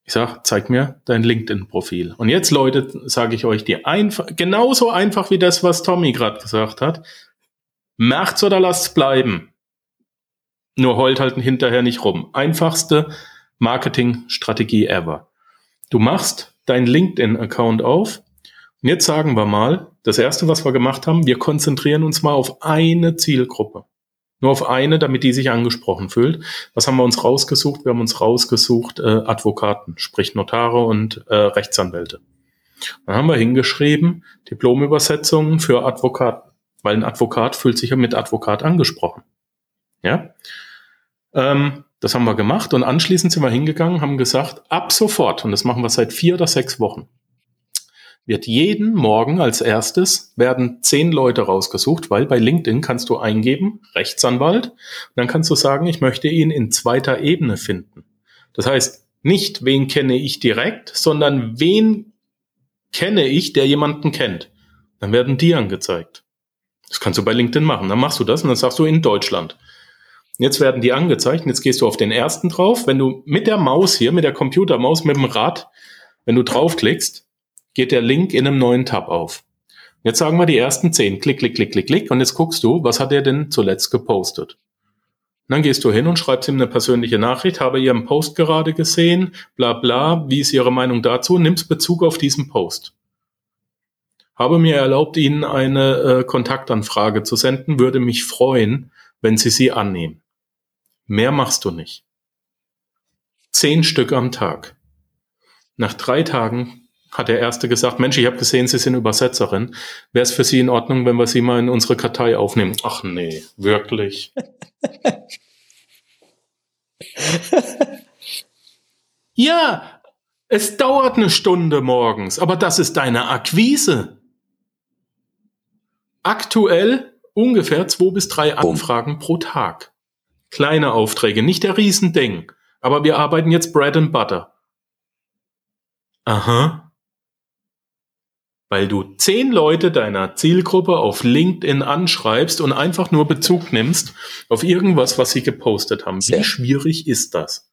Ich sag, zeig mir dein LinkedIn-Profil. Und jetzt, Leute, sage ich euch dir einfach, genauso einfach wie das, was Tommy gerade gesagt hat. Macht's oder lasst's bleiben. Nur heult halt hinterher nicht rum. Einfachste Marketingstrategie ever. Du machst deinen LinkedIn-Account auf und jetzt sagen wir mal, das erste, was wir gemacht haben, wir konzentrieren uns mal auf eine Zielgruppe. Nur auf eine, damit die sich angesprochen fühlt. Was haben wir uns rausgesucht? Wir haben uns rausgesucht äh, Advokaten, sprich Notare und äh, Rechtsanwälte. Dann haben wir hingeschrieben, Diplomübersetzungen für Advokaten, weil ein Advokat fühlt sich ja mit Advokat angesprochen. Ja, ähm, das haben wir gemacht und anschließend sind wir hingegangen, haben gesagt, ab sofort, und das machen wir seit vier oder sechs Wochen, wird jeden Morgen als erstes werden zehn Leute rausgesucht, weil bei LinkedIn kannst du eingeben, Rechtsanwalt, und dann kannst du sagen, ich möchte ihn in zweiter Ebene finden. Das heißt, nicht wen kenne ich direkt, sondern wen kenne ich, der jemanden kennt. Dann werden die angezeigt. Das kannst du bei LinkedIn machen. Dann machst du das und dann sagst du in Deutschland. Jetzt werden die angezeigt. Jetzt gehst du auf den ersten drauf. Wenn du mit der Maus hier, mit der Computermaus, mit dem Rad, wenn du draufklickst, geht der Link in einem neuen Tab auf. Jetzt sagen wir die ersten zehn. Klick, klick, klick, klick, klick. Und jetzt guckst du, was hat er denn zuletzt gepostet? Und dann gehst du hin und schreibst ihm eine persönliche Nachricht, habe Ihren Post gerade gesehen, bla bla, wie ist Ihre Meinung dazu? Nimmst Bezug auf diesen Post. Habe mir erlaubt, Ihnen eine äh, Kontaktanfrage zu senden, würde mich freuen, wenn Sie sie annehmen. Mehr machst du nicht. Zehn Stück am Tag. Nach drei Tagen hat der Erste gesagt, Mensch, ich habe gesehen, Sie sind Übersetzerin. Wäre es für Sie in Ordnung, wenn wir Sie mal in unsere Kartei aufnehmen? Ach nee, wirklich. ja, es dauert eine Stunde morgens, aber das ist deine Akquise. Aktuell ungefähr zwei bis drei Anfragen pro Tag. Kleine Aufträge, nicht der Riesending. Aber wir arbeiten jetzt Bread and Butter. Aha weil du zehn Leute deiner Zielgruppe auf LinkedIn anschreibst und einfach nur Bezug nimmst auf irgendwas, was sie gepostet haben. Wie schwierig ist das?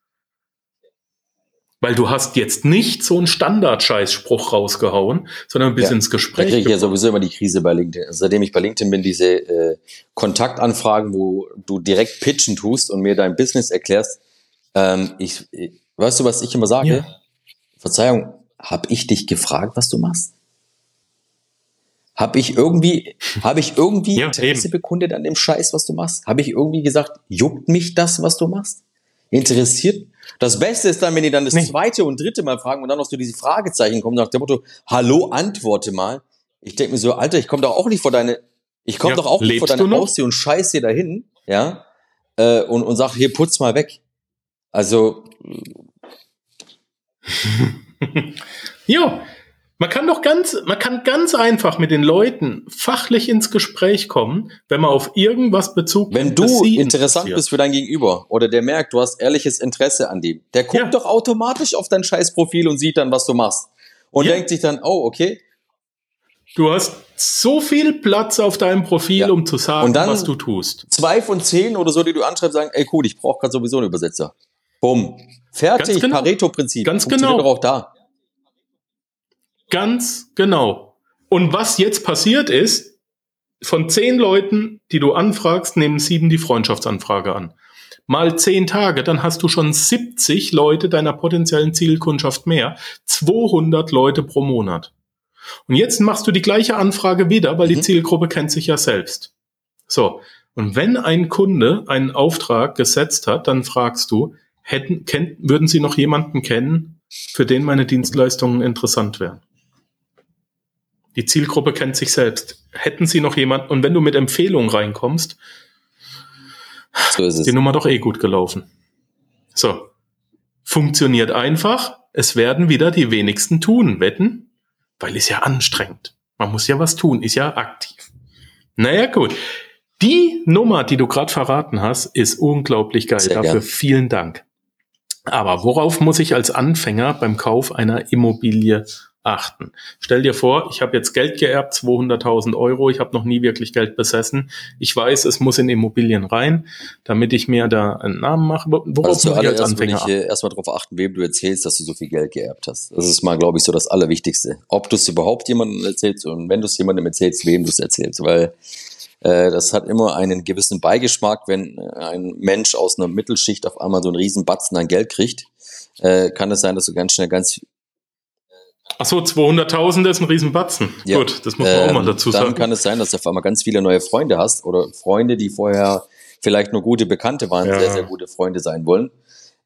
Weil du hast jetzt nicht so einen Standard-Scheißspruch rausgehauen, sondern bis ja, ins Gespräch. Da kriege ich ja sowieso immer die Krise bei LinkedIn. Also seitdem ich bei LinkedIn bin, diese äh, Kontaktanfragen, wo du direkt pitchen tust und mir dein Business erklärst. Ähm, ich, weißt du, was ich immer sage? Ja. Verzeihung, habe ich dich gefragt, was du machst? Habe ich irgendwie, habe ich irgendwie ja, Interesse eben. bekundet an dem Scheiß, was du machst? Habe ich irgendwie gesagt, juckt mich das, was du machst? Interessiert? Das Beste ist dann, wenn die dann das nee. zweite und dritte Mal fragen und dann noch so diese Fragezeichen kommen nach dem Motto, hallo, antworte mal. Ich denke mir so, Alter, ich komme doch auch nicht vor deine, ich komme ja, doch auch nicht vor deine Haustür und scheiß hier dahin, ja, äh, und, und sag, hier, putz mal weg. Also. jo, man kann doch ganz, man kann ganz einfach mit den Leuten fachlich ins Gespräch kommen, wenn man auf irgendwas Bezug nimmt. Wenn du interessant bist für dein Gegenüber oder der merkt, du hast ehrliches Interesse an dem, der guckt ja. doch automatisch auf dein Scheißprofil und sieht dann, was du machst. Und ja. denkt sich dann, oh, okay. Du hast so viel Platz auf deinem Profil, ja. um zu sagen, was du tust. Zwei von zehn oder so, die du anschreibst, sagen, ey cool, ich brauche gerade sowieso einen Übersetzer. Bumm. Fertig, genau. Pareto-Prinzip. Ganz genau. Doch auch da. Ganz genau. Und was jetzt passiert ist, von zehn Leuten, die du anfragst, nehmen sieben die Freundschaftsanfrage an. Mal zehn Tage, dann hast du schon 70 Leute deiner potenziellen Zielkundschaft mehr. 200 Leute pro Monat. Und jetzt machst du die gleiche Anfrage wieder, weil mhm. die Zielgruppe kennt sich ja selbst. So. Und wenn ein Kunde einen Auftrag gesetzt hat, dann fragst du, hätten, kennt, würden Sie noch jemanden kennen, für den meine Dienstleistungen interessant wären? Die Zielgruppe kennt sich selbst. Hätten sie noch jemanden, und wenn du mit Empfehlungen reinkommst, so ist, ist die Nummer doch eh gut gelaufen. So. Funktioniert einfach. Es werden wieder die wenigsten tun, wetten? Weil ist ja anstrengend. Man muss ja was tun, ist ja aktiv. Naja, gut. Die Nummer, die du gerade verraten hast, ist unglaublich geil. Sehr Dafür gern. vielen Dank. Aber worauf muss ich als Anfänger beim Kauf einer Immobilie achten. Stell dir vor, ich habe jetzt Geld geerbt, 200.000 Euro, ich habe noch nie wirklich Geld besessen. Ich weiß, es muss in Immobilien rein, damit ich mir da einen Namen mache. Worauf also muss ich als Anfänger ich erstmal darauf achten, wem du erzählst, dass du so viel Geld geerbt hast. Das ist mal, glaube ich, so das Allerwichtigste. Ob du es überhaupt jemandem erzählst und wenn du es jemandem erzählst, wem du es erzählst. Weil Äh, das hat immer einen gewissen Beigeschmack, wenn äh, ein Mensch aus einer Mittelschicht auf einmal so einen riesen Batzen an Geld kriegt. Äh, kann es sein, dass du ganz schnell ganz Ach so, 200.000 ist ein Riesenbatzen. Ja. Gut, das muss man ähm, auch mal dazu sagen. Dann kann es sein, dass du auf einmal ganz viele neue Freunde hast oder Freunde, die vorher vielleicht nur gute Bekannte waren, ja. sehr, sehr gute Freunde sein wollen.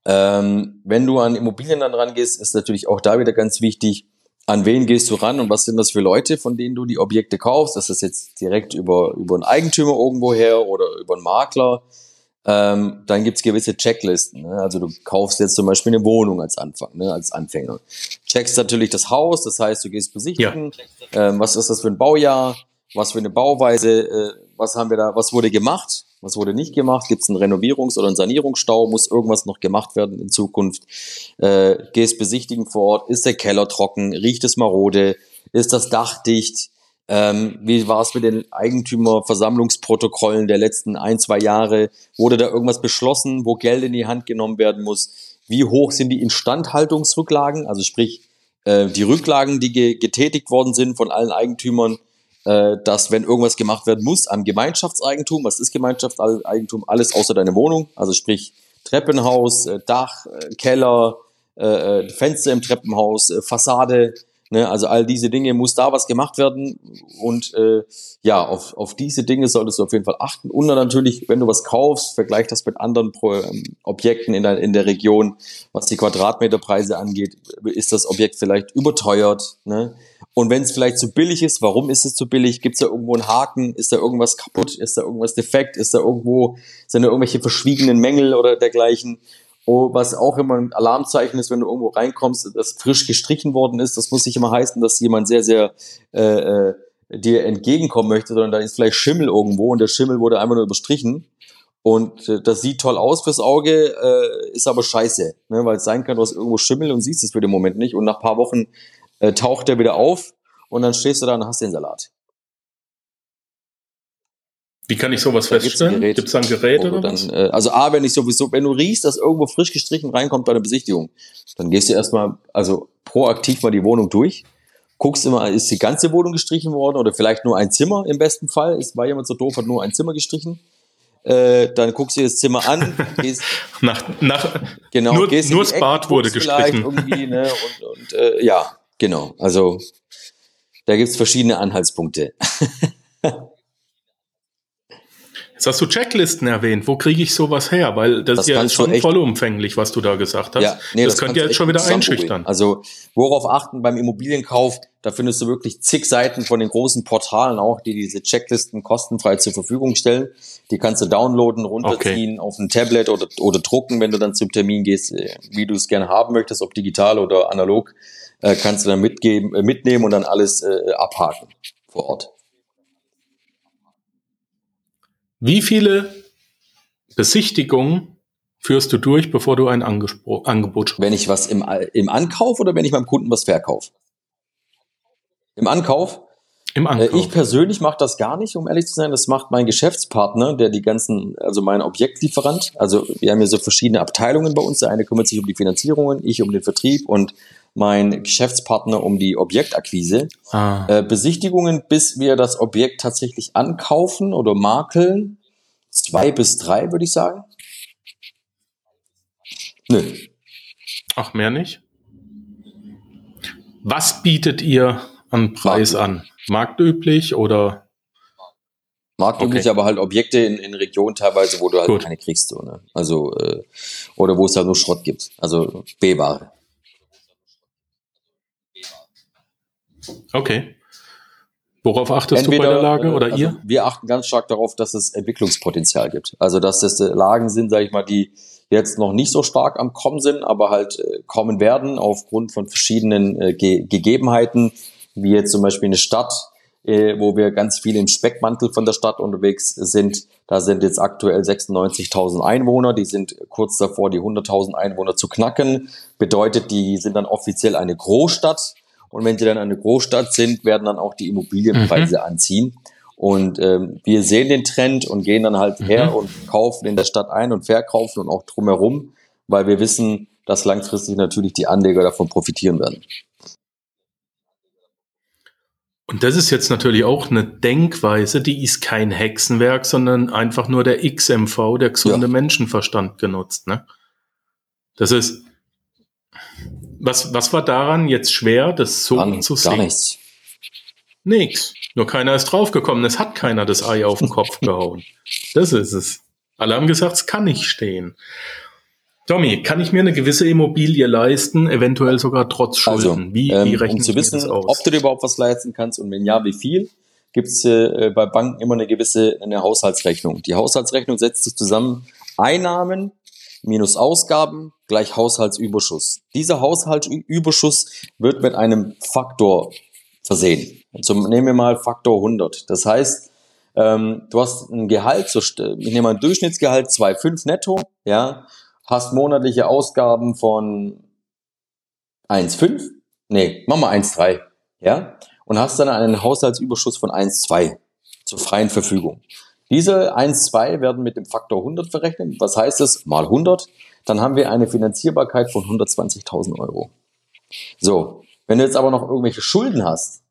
Ähm, wenn du an Immobilien dann rangehst, ist natürlich auch da wieder ganz wichtig, an wen gehst du ran und was sind das für Leute, von denen du die Objekte kaufst? Ist das jetzt direkt über, über einen Eigentümer irgendwo her oder über einen Makler? Ähm, dann gibt's gewisse Checklisten. Ne? Also du kaufst jetzt zum Beispiel eine Wohnung als Anfang, ne? als Anfänger. Checkst natürlich das Haus, das heißt, du gehst besichtigen. Ja. Ähm, was ist das für ein Baujahr? Was für eine Bauweise? Äh, was haben wir da? Was wurde gemacht? Was wurde nicht gemacht? Gibt es einen Renovierungs- oder einen Sanierungsstau? Muss irgendwas noch gemacht werden in Zukunft? Äh, gehst besichtigen vor Ort. Ist der Keller trocken? Riecht es marode? Ist das Dach dicht? Ähm, wie war es mit den Eigentümerversammlungsprotokollen der letzten ein, zwei Jahre? Wurde da irgendwas beschlossen, wo Geld in die Hand genommen werden muss? Wie hoch sind die Instandhaltungsrücklagen? Also sprich, äh, die Rücklagen, die ge getätigt worden sind von allen Eigentümern, äh, dass wenn irgendwas gemacht werden muss am Gemeinschaftseigentum, was ist Gemeinschaftseigentum? Alles außer deine Wohnung, also sprich Treppenhaus, äh, Dach, äh, Keller, äh, Fenster im Treppenhaus, Fassade, Ne, also all diese Dinge muss da was gemacht werden und äh, ja, auf, auf diese Dinge solltest du auf jeden Fall achten. Und dann natürlich, wenn du was kaufst, vergleich das mit anderen Pro ähm, Objekten in der, in der Region, was die Quadratmeterpreise angeht, ist das Objekt vielleicht überteuert. Ne? Und wenn es vielleicht zu billig ist, warum ist es zu billig? Gibt es da irgendwo einen Haken? Ist da irgendwas kaputt? Ist da irgendwas defekt? Ist da irgendwo, sind da irgendwelche verschwiegenen Mängel oder dergleichen? Oh, was auch immer ein Alarmzeichen ist, wenn du irgendwo reinkommst, das frisch gestrichen worden ist. Das muss nicht immer heißen, dass jemand sehr, sehr äh, äh, dir entgegenkommen möchte, sondern da ist vielleicht Schimmel irgendwo und der Schimmel wurde einfach nur überstrichen. Und äh, das sieht toll aus fürs Auge, äh, ist aber scheiße, ne? weil es sein kann, du hast irgendwo Schimmel und siehst es für den Moment nicht. Und nach paar Wochen äh, taucht der wieder auf und dann stehst du da und hast den Salat. Wie kann ich sowas da feststellen? Gibt es da ein Gerät oder dann, was? Äh, also A, wenn ich sowieso, wenn du riechst, dass irgendwo frisch gestrichen reinkommt bei der Besichtigung, dann gehst du erstmal, also proaktiv mal die Wohnung durch, guckst immer, ist die ganze Wohnung gestrichen worden oder vielleicht nur ein Zimmer im besten Fall. Ist, war jemand so doof, hat nur ein Zimmer gestrichen. Äh, dann guckst du dir das Zimmer an, gehst, nach, nach, genau, nur, gehst nur das Bad wurde gestrichen. Irgendwie, ne, und, und äh, ja, genau. Also da gibt's verschiedene Anhaltspunkte. Jetzt hast du Checklisten erwähnt. Wo kriege ich sowas her? Weil das, das ist ja schon vollumfänglich, was du da gesagt hast. Ja, nee, das, das könnte ja jetzt schon wieder einschüchtern. Also worauf achten beim Immobilienkauf? Da findest du wirklich zig Seiten von den großen Portalen auch, die diese Checklisten kostenfrei zur Verfügung stellen. Die kannst du downloaden, runterziehen, okay. auf ein Tablet oder, oder drucken, wenn du dann zum Termin gehst, äh, wie du es gerne haben möchtest, ob digital oder analog, äh, kannst du dann mitgeben, äh, mitnehmen und dann alles äh, abhaken vor Ort. Wie viele Besichtigungen führst du durch, bevor du ein Angespro Angebot schreibst? Wenn ich was im, im Ankauf oder wenn ich meinem Kunden was verkaufe? Im Ankauf? Im Ankauf. Äh, ich persönlich mache das gar nicht, um ehrlich zu sein. Das macht mein Geschäftspartner, der die ganzen, also mein Objektlieferant. Also wir haben hier so verschiedene Abteilungen bei uns. Der eine kümmert sich um die Finanzierungen, ich um den Vertrieb und mein Geschäftspartner um die Objektakquise. Ah. Äh, Besichtigungen, bis wir das Objekt tatsächlich ankaufen oder makeln, zwei bis drei, würde ich sagen. Nö. Ach, mehr nicht? Was bietet ihr an Preis Markt an? Marktüblich oder? Marktüblich, okay. aber halt Objekte in, in Regionen teilweise, wo du halt Gut. keine kriegst. So, ne? Also, äh, oder wo es halt nur Schrott gibt. Also B-Ware. Okay. Worauf achtest Entweder, du bei der Lage oder also ihr? Wir achten ganz stark darauf, dass es Entwicklungspotenzial gibt. Also dass das Lagen sind, sage ich mal, die jetzt noch nicht so stark am Kommen sind, aber halt äh, kommen werden aufgrund von verschiedenen äh, Ge Gegebenheiten, wie jetzt zum Beispiel eine Stadt, äh, wo wir ganz viel im Speckmantel von der Stadt unterwegs sind. Da sind jetzt aktuell 96.000 Einwohner, die sind kurz davor, die 100.000 Einwohner zu knacken. Bedeutet, die sind dann offiziell eine Großstadt und wenn sie dann eine Großstadt sind, werden dann auch die Immobilienpreise mhm. anziehen. Und ähm, wir sehen den Trend und gehen dann halt mhm. her und kaufen in der Stadt ein und verkaufen und auch drumherum, weil wir wissen, dass langfristig natürlich die Anleger davon profitieren werden. Und das ist jetzt natürlich auch eine Denkweise, die ist kein Hexenwerk, sondern einfach nur der XMV, der gesunde ja. Menschenverstand genutzt. Ne? Das ist, was, was war daran jetzt schwer, das so gar, zu sehen? Gar nichts. Nix. Nur keiner ist draufgekommen. Es hat keiner das Ei auf den Kopf gehauen. Das ist es. Alle haben gesagt, es kann nicht stehen. Tommy, kann ich mir eine gewisse Immobilie leisten, eventuell sogar trotz Schulden? Also, wie, ähm, wie rechnen um zu wissen, ob du dir überhaupt was leisten kannst und wenn ja, wie viel, gibt es äh, bei Banken immer eine gewisse eine Haushaltsrechnung. Die Haushaltsrechnung setzt sich zusammen Einnahmen minus Ausgaben gleich Haushaltsüberschuss. Dieser Haushaltsüberschuss wird mit einem Faktor versehen. Also nehmen wir mal Faktor 100. Das heißt, ähm, du hast ein Gehalt, so, ich nehme mal ein Durchschnittsgehalt 2,5 netto, ja, hast monatliche Ausgaben von 1,5, nee, mach mal 1,3, ja, und hast dann einen Haushaltsüberschuss von 1,2 zur freien Verfügung. Diese 1,2 werden mit dem Faktor 100 verrechnet. Was heißt das? Mal 100. Dann haben wir eine Finanzierbarkeit von 120.000 Euro. So, wenn du jetzt aber noch irgendwelche Schulden hast,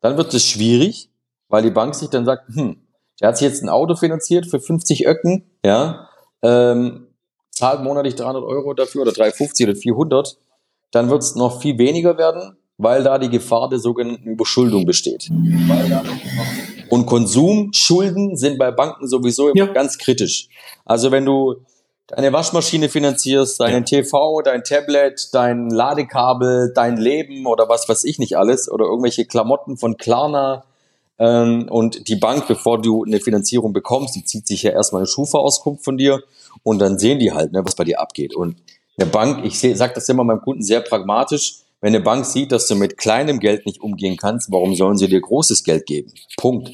dann wird es schwierig, weil die Bank sich dann sagt, hm, der hat sich jetzt ein Auto finanziert für 50 Öcken, ja, ähm, zahlt monatlich 300 Euro dafür oder 350 oder 400, dann wird es noch viel weniger werden, weil da die Gefahr der sogenannten Überschuldung besteht. Und Konsumschulden sind bei Banken sowieso immer ja. ganz kritisch. Also wenn du deine Waschmaschine finanzierst, deinen ja. TV, dein Tablet, dein Ladekabel, dein Leben oder was weiß ich nicht alles oder irgendwelche Klamotten von Klarna, ähm, und die Bank, bevor du eine Finanzierung bekommst, die zieht sich ja erstmal eine Schufa-Auskunft von dir und dann sehen die halt, ne, was bei dir abgeht. Und eine Bank, ich sage das immer meinem Kunden sehr pragmatisch, wenn eine Bank sieht, dass du mit kleinem Geld nicht umgehen kannst, warum sollen sie dir großes Geld geben? Punkt.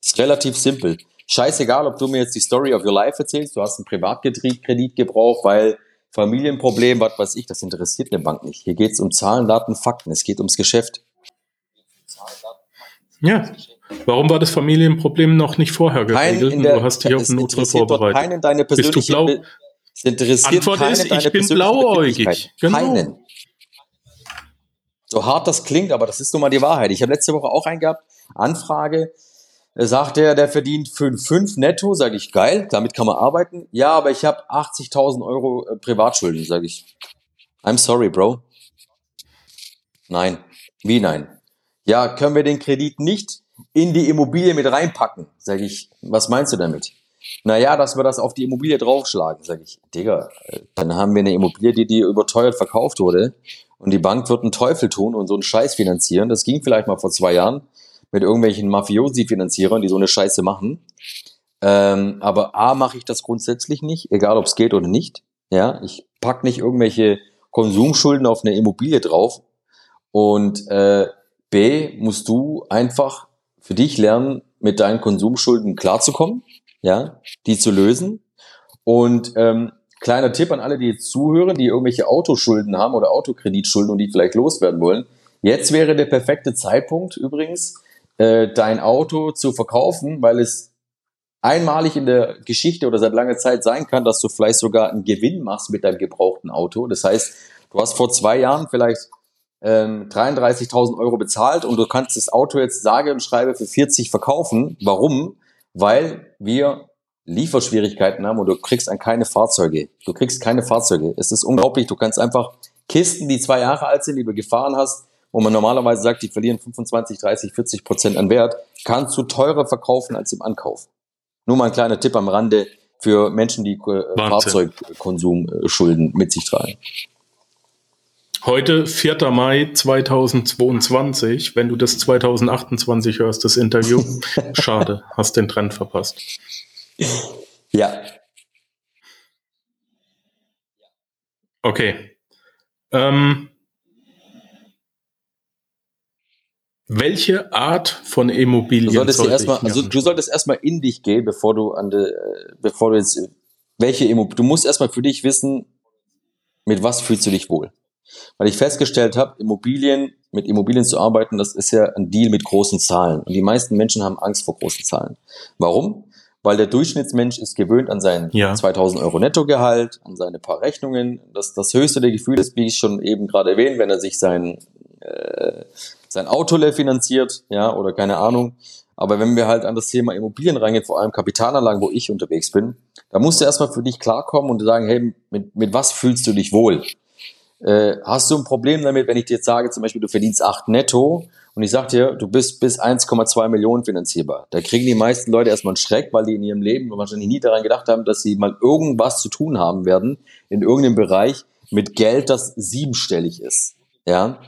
Ist relativ simpel. Scheißegal, ob du mir jetzt die Story of your life erzählst, du hast einen Privatkredit gebraucht, weil Familienproblem, was weiß ich, das interessiert eine Bank nicht. Hier geht es um Zahlen, Daten, Fakten, es geht ums Geschäft. Ja. Warum war das Familienproblem noch nicht vorher geregelt? Der, du hast dich auf den Notfall vorbereitet. Keinen deine persönliche Bist du blau? Es interessiert Antwort ist, ich bin blauäugig. Genau. Keinen. So hart das klingt, aber das ist nun mal die Wahrheit. Ich habe letzte Woche auch einen gehabt, Anfrage, sagt er, der verdient 5,5 netto, sage ich, geil, damit kann man arbeiten. Ja, aber ich habe 80.000 Euro äh, Privatschulden, sage ich. I'm sorry, Bro. Nein. Wie nein? ja, können wir den Kredit nicht in die Immobilie mit reinpacken? Sag ich, was meinst du damit? Naja, dass wir das auf die Immobilie draufschlagen. Sag ich, Digga, dann haben wir eine Immobilie, die, die überteuert verkauft wurde und die Bank wird einen Teufel tun und so einen Scheiß finanzieren. Das ging vielleicht mal vor zwei Jahren mit irgendwelchen Mafiosi-Finanzierern, die so eine Scheiße machen. Ähm, aber A, mache ich das grundsätzlich nicht, egal ob es geht oder nicht. Ja, ich pack nicht irgendwelche Konsumschulden auf eine Immobilie drauf und äh, B, musst du einfach für dich lernen, mit deinen Konsumschulden klarzukommen, ja, die zu lösen. Und ähm, kleiner Tipp an alle, die jetzt zuhören, die irgendwelche Autoschulden haben oder Autokreditschulden und die vielleicht loswerden wollen. Jetzt wäre der perfekte Zeitpunkt übrigens, äh, dein Auto zu verkaufen, weil es einmalig in der Geschichte oder seit langer Zeit sein kann, dass du vielleicht sogar einen Gewinn machst mit deinem gebrauchten Auto. Das heißt, du hast vor zwei Jahren vielleicht ähm, 33.000 Euro bezahlt und du kannst das Auto jetzt sage und schreibe für 40 verkaufen. Warum? Weil wir Lieferschwierigkeiten haben und du kriegst an keine Fahrzeuge. Du kriegst keine Fahrzeuge. Es ist unglaublich. Du kannst einfach Kisten, die zwei Jahre alt sind, die du gefahren hast, wo man normalerweise sagt, die verlieren 25, 30, 40 Prozent an Wert, kannst du teurer verkaufen als im Ankauf. Nur mal ein kleiner Tipp am Rande für Menschen, die äh, Fahrzeugkonsumschulden mit sich tragen. Heute, 4. Mai 2022, wenn du das 2028 hörst, das Interview. Schade, hast den Trend verpasst. Ja. Okay. Ähm, welche Art von Immobilien du solltest sollte erstmal, also du solltest erstmal in dich gehen, bevor du an de, bevor du jetzt welche Immobilien, du musst erstmal für dich wissen, mit was fühlst du dich wohl? Weil ich festgestellt habe, Immobilien, mit Immobilien zu arbeiten, das ist ja ein Deal mit großen Zahlen. Und die meisten Menschen haben Angst vor großen Zahlen. Warum? Weil der Durchschnittsmensch ist gewöhnt an sein ja. 2000 Euro Nettogehalt, an seine paar Rechnungen. Das, das höchste der Gefühle ist, wie ich schon eben gerade erwähnt, wenn er sich sein, äh, sein Auto leer finanziert, ja, oder keine Ahnung. Aber wenn wir halt an das Thema Immobilien reingehen, vor allem Kapitalanlagen, wo ich unterwegs bin, da musst du erstmal für dich klarkommen und sagen, hey, mit, mit was fühlst du dich wohl? Äh, hast du ein Problem damit, wenn ich dir jetzt sage, zum Beispiel, du verdienst 8 netto und ich sag dir, du bist bis 1,2 Millionen finanzierbar. Da kriegen die meisten Leute erstmal einen Schreck, weil die in ihrem Leben wahrscheinlich nie daran gedacht haben, dass sie mal irgendwas zu tun haben werden in irgendeinem Bereich mit Geld, das siebenstellig ist. Ja.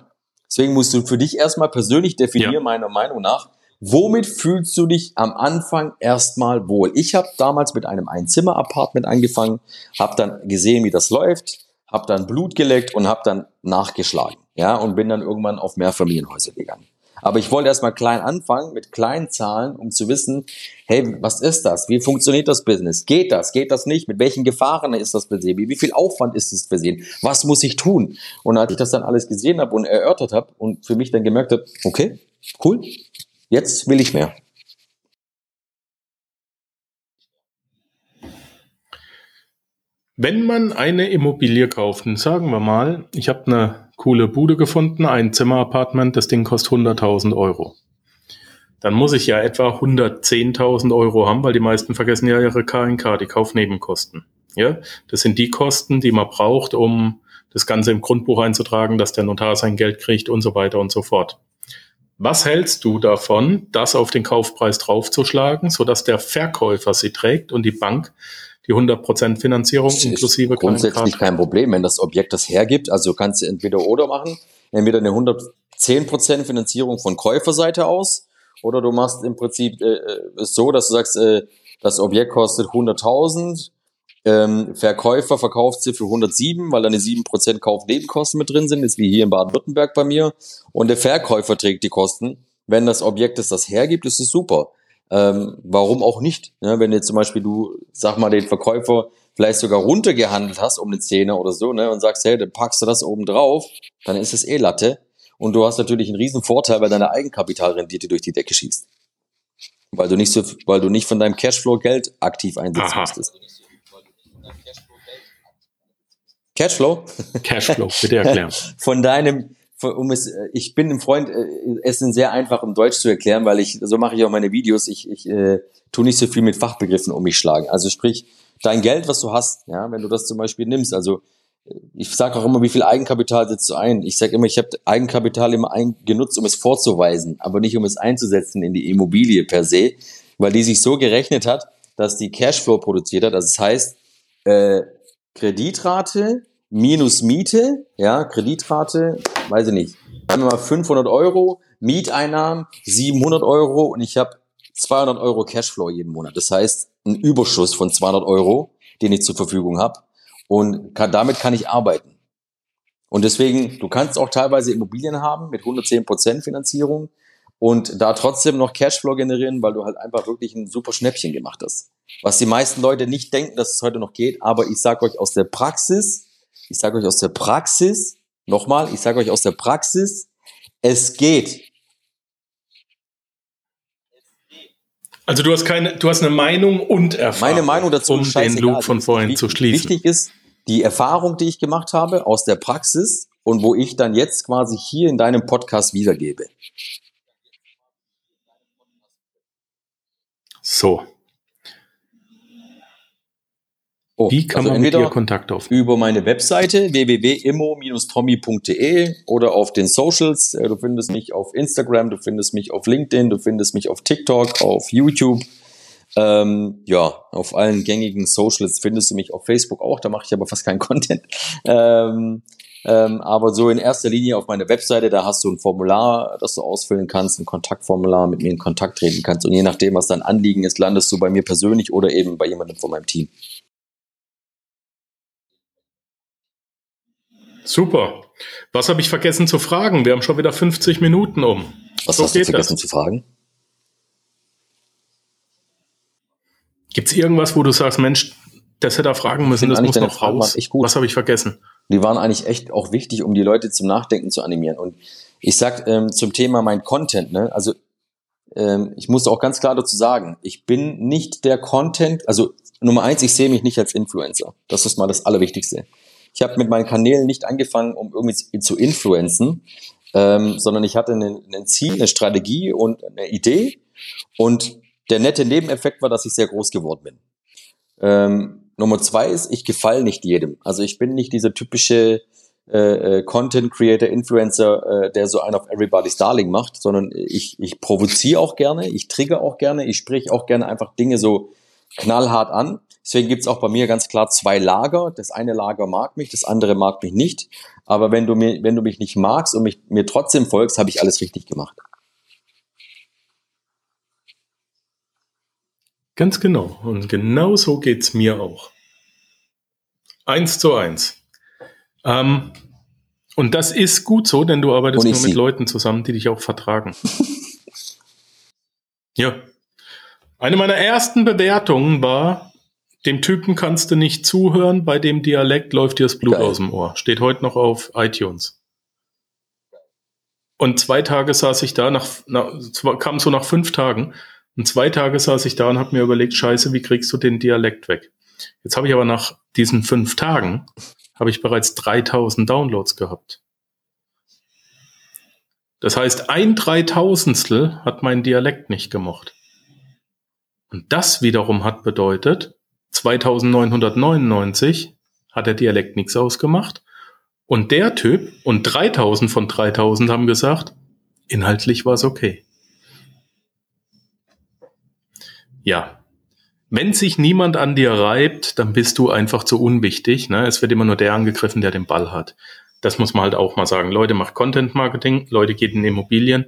Deswegen musst du für dich erstmal persönlich definieren, ja. meiner Meinung nach, womit fühlst du dich am Anfang erstmal wohl? Ich habe damals mit einem Einzimmer-Apartment angefangen, habe dann gesehen, wie das läuft, habe dann Blut geleckt und habe dann nachgeschlagen. Ja, und bin dann irgendwann auf Mehrfamilienhäuser gegangen. Aber ich wollte erstmal klein anfangen, mit kleinen Zahlen, um zu wissen, hey, was ist das? Wie funktioniert das Business? Geht das? Geht das nicht? Mit welchen Gefahren ist das versehen? Wie viel Aufwand ist es versehen? Was muss ich tun? Und als ich das dann alles gesehen habe und erörtert habe und für mich dann gemerkt habe, okay, cool, jetzt will ich mehr. Wenn man eine Immobilie kauft, sagen wir mal, ich habe eine coole Bude gefunden, ein Zimmerapartment, das Ding kostet 100.000 Euro. Dann muss ich ja etwa 110.000 Euro haben, weil die meisten vergessen ja ihre KNK, die Kaufnebenkosten. Ja, das sind die Kosten, die man braucht, um das Ganze im Grundbuch einzutragen, dass der Notar sein Geld kriegt und so weiter und so fort. Was hältst du davon, das auf den Kaufpreis draufzuschlagen, sodass der Verkäufer sie trägt und die Bank die 100% Finanzierung inklusive Grundsätzlich kein Problem, wenn das Objekt das hergibt. Also kannst du entweder oder machen, entweder eine 110% Finanzierung von Käuferseite aus oder du machst im Prinzip äh, äh so, dass du sagst, äh, das Objekt kostet 100.000, ähm, Verkäufer verkauft sie für 107, weil eine 7% Kaufnebenkosten mit drin sind, ist wie hier in Baden-Württemberg bei mir. Und der Verkäufer trägt die Kosten. Wenn das Objekt es das hergibt, ist es super. Ähm, warum auch nicht? Ne? Wenn jetzt zum Beispiel du, sag mal, den Verkäufer vielleicht sogar runtergehandelt hast um eine Zehner oder so, ne, und sagst, hey, dann packst du das oben drauf, dann ist es eh Latte. Und du hast natürlich einen riesen Vorteil, weil deine Eigenkapitalrendite durch die Decke schießt. Weil du nicht so, weil du nicht von deinem Cashflow Geld aktiv einsetzen Aha. musstest. Cashflow? Cashflow, bitte erklären. von deinem, um es, äh, ich bin ein Freund, äh, es ist sehr einfach im Deutsch zu erklären, weil ich, so mache ich auch meine Videos, ich, ich äh, tue nicht so viel mit Fachbegriffen um mich schlagen. Also sprich, dein Geld, was du hast, ja, wenn du das zum Beispiel nimmst, also äh, ich sage auch immer, wie viel Eigenkapital setzt du ein? Ich sage immer, ich habe Eigenkapital immer ein, genutzt, um es vorzuweisen, aber nicht um es einzusetzen in die Immobilie per se, weil die sich so gerechnet hat, dass die Cashflow produziert hat. Also das heißt, äh, Kreditrate minus Miete, ja, Kreditrate, weiß ich nicht, sagen wir mal 500 Euro, Mieteinnahmen 700 Euro und ich habe 200 Euro Cashflow jeden Monat. Das heißt, ein Überschuss von 200 Euro, den ich zur Verfügung habe und kann, damit kann ich arbeiten. Und deswegen, du kannst auch teilweise Immobilien haben mit 110% Finanzierung und da trotzdem noch Cashflow generieren, weil du halt einfach wirklich ein super Schnäppchen gemacht hast. Was die meisten Leute nicht denken, dass es heute noch geht, aber ich sage euch aus der Praxis, ich sage euch aus der Praxis, nochmal, ich sage euch aus der Praxis, es geht. Also du hast keine, du hast eine Meinung und Erfahrung. Meine Meinung dazu, um den Loop von vorhin wichtig, zu schließen. Wichtig ist die Erfahrung, die ich gemacht habe aus der Praxis und wo ich dann jetzt quasi hier in deinem Podcast wiedergebe. So, Oh, Wie kann also man mit dir Kontakt aufnehmen? Über meine Webseite www.immo-tommy.de oder auf den Socials. Äh, du findest mich auf Instagram, du findest mich auf LinkedIn, du findest mich auf TikTok, auf YouTube. Ähm, ja, auf allen gängigen Socials findest du mich auf Facebook auch. Da mache ich aber fast keinen Content. Ähm, ähm, aber so in erster Linie auf meiner Webseite, da hast du ein Formular, das du ausfüllen kannst, ein Kontaktformular, mit mir in Kontakt treten kannst. Und je nachdem, was dein Anliegen ist, landest du bei mir persönlich oder eben bei jemandem von meinem Team. Super. Was habe ich vergessen zu fragen? Wir haben schon wieder 50 Minuten um. Was so hast du vergessen das. zu fragen? Gibt es irgendwas, wo du sagst, Mensch, das hätte er fragen müssen, das muss noch raus. Was habe ich vergessen? Die waren eigentlich echt auch wichtig, um die Leute zum Nachdenken zu animieren. Und ich sag ähm, zum Thema mein Content, ne, also ähm, ich muss auch ganz klar dazu sagen, ich bin nicht der Content, also Nummer eins, ich sehe mich nicht als Influencer. Das ist mal das Allerwichtigste. Ich habe mit meinen Kanälen nicht angefangen, um irgendwie zu influenzen, ähm, sondern ich hatte ein Ziel, eine Strategie und eine Idee. Und der nette Nebeneffekt war, dass ich sehr groß geworden bin. Ähm, Nummer zwei ist, ich gefalle nicht jedem. Also ich bin nicht dieser typische äh, äh, Content Creator, Influencer, äh, der so einen auf Everybody's Darling macht, sondern ich, ich provoziere auch gerne, ich trigger auch gerne, ich spreche auch gerne einfach Dinge so knallhart an. Deswegen gibt's auch bei mir ganz klar zwei Lager. Das eine Lager mag mich, das andere mag mich nicht. Aber wenn du, mir, wenn du mich nicht magst und mich, mir trotzdem folgst, habe ich alles richtig gemacht. Ganz genau. Und genau so geht's mir auch. Eins zu eins. Ähm, und das ist gut so, denn du arbeitest nur mit sie. Leuten zusammen, die dich auch vertragen. ja. Eine meiner ersten Bewertungen war, dem Typen kannst du nicht zuhören, bei dem Dialekt läuft dir das Blut Geil. aus dem Ohr. Steht heute noch auf iTunes. Und zwei Tage saß ich da, nach, nach kam so nach fünf Tagen, und zwei Tage saß ich da und habe mir überlegt, scheiße, wie kriegst du den Dialekt weg? Jetzt habe ich aber nach diesen fünf Tagen habe ich bereits 3000 Downloads gehabt. Das heißt, ein Dreitausendstel hat mein Dialekt nicht gemocht. Und das wiederum hat bedeutet, 2999 hat der Dialekt nichts ausgemacht. Und der Typ und 3000 von 3000 haben gesagt, inhaltlich war es okay. Ja, wenn sich niemand an dir reibt, dann bist du einfach zu unwichtig. Ne? Es wird immer nur der angegriffen, der den Ball hat. Das muss man halt auch mal sagen. Leute, macht Content Marketing, Leute geht in Immobilien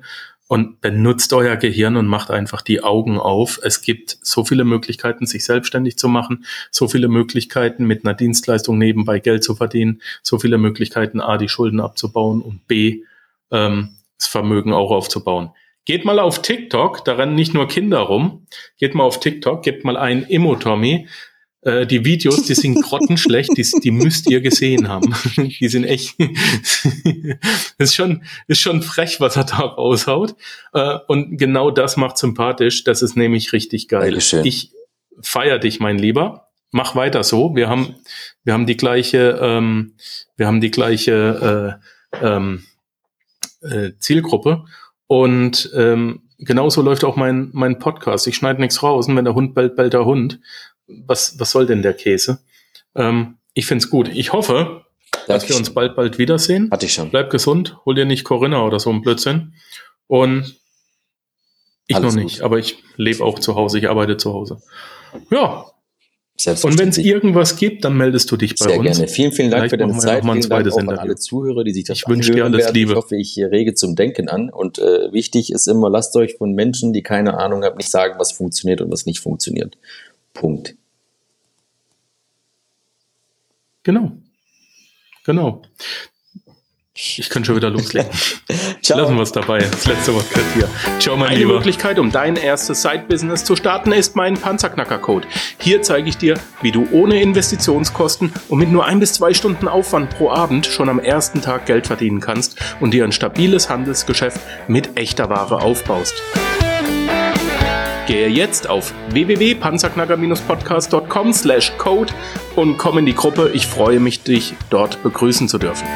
und benutzt euer Gehirn und macht einfach die Augen auf. Es gibt so viele Möglichkeiten, sich selbstständig zu machen, so viele Möglichkeiten, mit einer Dienstleistung nebenbei Geld zu verdienen, so viele Möglichkeiten, A, die Schulden abzubauen und B, ähm, das Vermögen auch aufzubauen. Geht mal auf TikTok, da rennen nicht nur Kinder rum. Geht mal auf TikTok, gebt mal ein Immo-Tommy. Äh, die Videos, die sind grottenschlecht, die, die müsst ihr gesehen haben. Die sind echt, ist schon, ist schon frech, was er da raushaut. Äh, und genau das macht sympathisch. Das ist nämlich richtig geil. Dankeschön. Ich feier dich, mein Lieber. Mach weiter so. Wir haben, wir haben die gleiche, ähm, wir haben die gleiche äh, ähm, äh, Zielgruppe und ähm, genauso läuft auch mein, mein Podcast. Ich schneide nichts raus und wenn der Hund bellt, bellt der Hund. Was, was soll denn der Käse? Ähm, ich find's gut. Ich hoffe, dass wir uns bald, bald wiedersehen. Hatte ich schon. Bleib gesund, hol dir nicht Corinna oder so ein Blödsinn. Und ich Alles noch nicht, gut. aber ich lebe auch zu Hause, ich arbeite zu Hause. Ja, und wenn es irgendwas gibt, dann meldest du dich bei Sehr uns. Sehr gerne. Vielen, vielen Dank Vielleicht für deine Zeit. Vielen Dank auch an alle Zuhörer, die sich das Ich wünsche dir alles werden. Liebe. Ich hoffe, ich rege zum Denken an. Und äh, wichtig ist immer, lasst euch von Menschen, die keine Ahnung haben, nicht sagen, was funktioniert und was nicht funktioniert. Punkt. Genau. Genau. Ich kann schon wieder loslegen. Lassen wir es dabei. Das letzte Wort gehört hier. Ciao, mein Eine Lieber. Möglichkeit, um dein erstes Side-Business zu starten, ist mein Panzerknacker-Code. Hier zeige ich dir, wie du ohne Investitionskosten und mit nur ein bis zwei Stunden Aufwand pro Abend schon am ersten Tag Geld verdienen kannst und dir ein stabiles Handelsgeschäft mit echter Ware aufbaust. Gehe jetzt auf www.panzerknacker-podcast.com slash code und komm in die Gruppe. Ich freue mich, dich dort begrüßen zu dürfen.